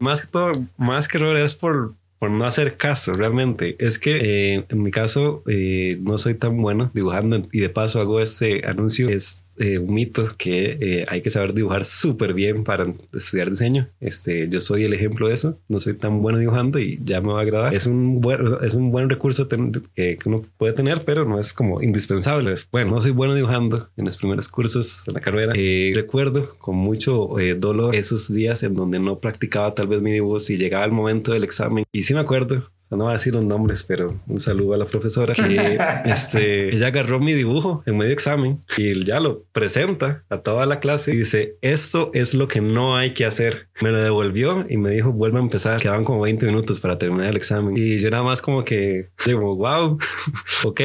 más que todo, más que error es por, por no hacer caso realmente. Es que eh, en mi caso eh, no soy tan bueno dibujando y de paso hago este anuncio. Es eh, un mito que eh, hay que saber dibujar súper bien para estudiar diseño. Este, yo soy el ejemplo de eso. No soy tan bueno dibujando y ya me va a agradar. Es un buen, es un buen recurso que uno puede tener, pero no es como indispensable. Bueno, no soy bueno dibujando en los primeros cursos de la carrera. Eh, recuerdo con mucho dolor esos días en donde no practicaba tal vez mi dibujo y llegaba el momento del examen. Y sí me acuerdo no voy a decir los nombres, pero un saludo a la profesora que este, ella agarró mi dibujo en medio examen y ya lo presenta a toda la clase y dice, esto es lo que no hay que hacer. Me lo devolvió y me dijo, vuelve a empezar. Quedaban como 20 minutos para terminar el examen. Y yo nada más como que digo, wow, ok.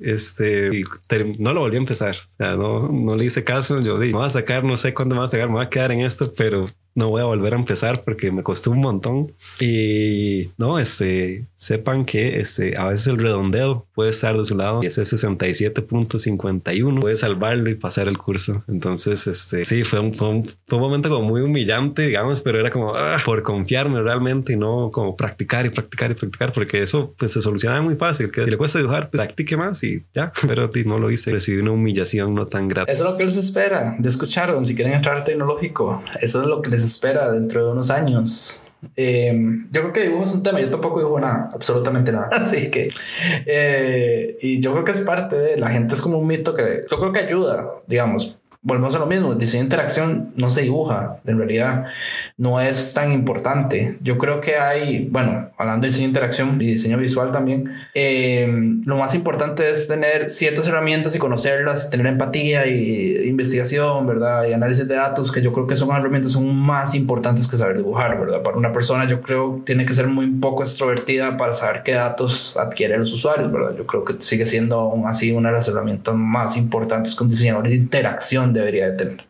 Este, no lo volví a empezar. O sea, no, no le hice caso. Yo dije, me voy a sacar, no sé cuándo me voy a sacar, me voy a quedar en esto, pero no voy a volver a empezar porque me costó un montón. Y no, este, sepan que este, a veces el redondeo puede estar de su lado y ese 67.51 puede salvarlo y pasar el curso. Entonces, este, sí, fue un, fue un, momento como muy humillante, digamos, pero era como ah, por confiarme realmente y no como practicar y practicar y practicar, porque eso pues se soluciona muy fácil. Que si le cuesta dibujar, practique más y ya, pero no lo hice. Recibí una humillación no tan grata. Eso es lo que les espera. De escucharon, si quieren entrar al tecnológico, eso es lo que les espera dentro de unos años. Em, yo creo que dibujo es un tema, yo tampoco dibujo nada, absolutamente nada. Así que, eh, y yo creo que es parte de la gente, es como un mito que yo creo que ayuda, digamos, volvemos a lo mismo, el diseño de interacción no se dibuja, en realidad no es tan importante. Yo creo que hay, bueno, hablando de diseño de interacción y diseño visual también, eh, lo más importante es tener ciertas herramientas y conocerlas, tener empatía y investigación, ¿verdad? Y análisis de datos, que yo creo que son herramientas son más importantes que saber dibujar, ¿verdad? Para una persona yo creo tiene que ser muy poco extrovertida para saber qué datos adquieren los usuarios, ¿verdad? Yo creo que sigue siendo aún así una de las herramientas más importantes con diseñadores de interacción debería de tener.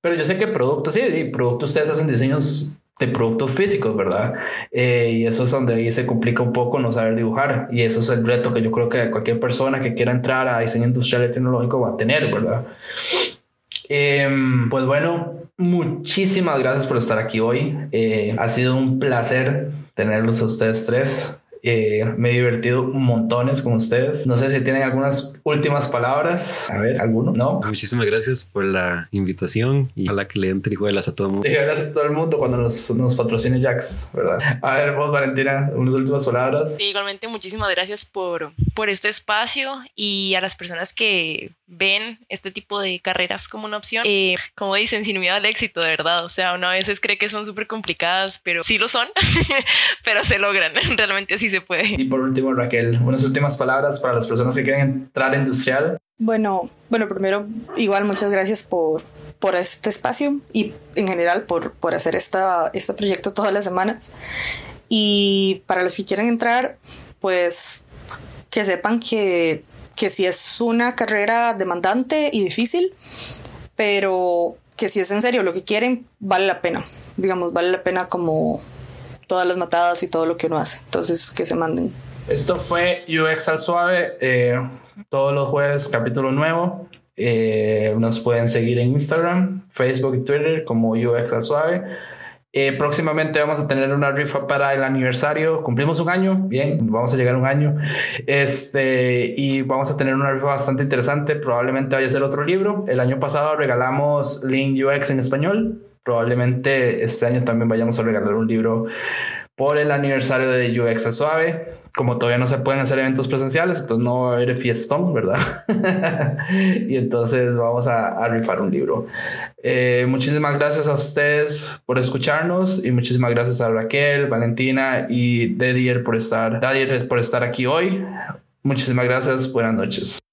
Pero yo sé que productos, sí, y productos ustedes hacen diseños de productos físicos, ¿verdad? Eh, y eso es donde ahí se complica un poco no saber dibujar. Y eso es el reto que yo creo que cualquier persona que quiera entrar a diseño industrial y tecnológico va a tener, ¿verdad? Em, pues bueno, muchísimas gracias por estar aquí hoy. Eh, ha sido un placer tenerlos a ustedes tres. Eh, me he divertido montones con ustedes. No sé si tienen algunas últimas palabras. A ver, ¿alguno? No. Muchísimas gracias por la invitación y a la que le den trijuelas a todo el mundo. Gracias a todo el mundo cuando nos, nos patrocine Jax, ¿verdad? A ver, vos, Valentina, unas últimas palabras. Sí, igualmente, muchísimas gracias por, por este espacio y a las personas que ven este tipo de carreras como una opción. Eh, como dicen, sin miedo al éxito, de verdad. O sea, uno a veces cree que son súper complicadas, pero sí lo son, pero se logran. Realmente sí se puede. Y por último, Raquel, unas últimas palabras para las personas que quieren entrar a industrial. Bueno, bueno, primero, igual muchas gracias por, por este espacio y en general por, por hacer esta, este proyecto todas las semanas. Y para los que quieren entrar, pues que sepan que, que sí es una carrera demandante y difícil, pero que si es en serio lo que quieren, vale la pena. Digamos, vale la pena como todas las matadas y todo lo que uno hace. Entonces, que se manden. Esto fue UX al suave. Eh, todos los jueves, capítulo nuevo. Eh, nos pueden seguir en Instagram, Facebook y Twitter como UX al suave. Eh, próximamente vamos a tener una rifa para el aniversario. Cumplimos un año, bien, vamos a llegar a un año. Este, y vamos a tener una rifa bastante interesante. Probablemente vaya a ser otro libro. El año pasado regalamos Link UX en español probablemente este año también vayamos a regalar un libro por el aniversario de UX Suave. Como todavía no se pueden hacer eventos presenciales, entonces no va a haber fiestón, ¿verdad? y entonces vamos a, rifar un libro. Eh, muchísimas gracias a ustedes por escucharnos y muchísimas gracias a Raquel, Valentina y Dedier por estar, por estar aquí hoy. Muchísimas gracias. Buenas noches.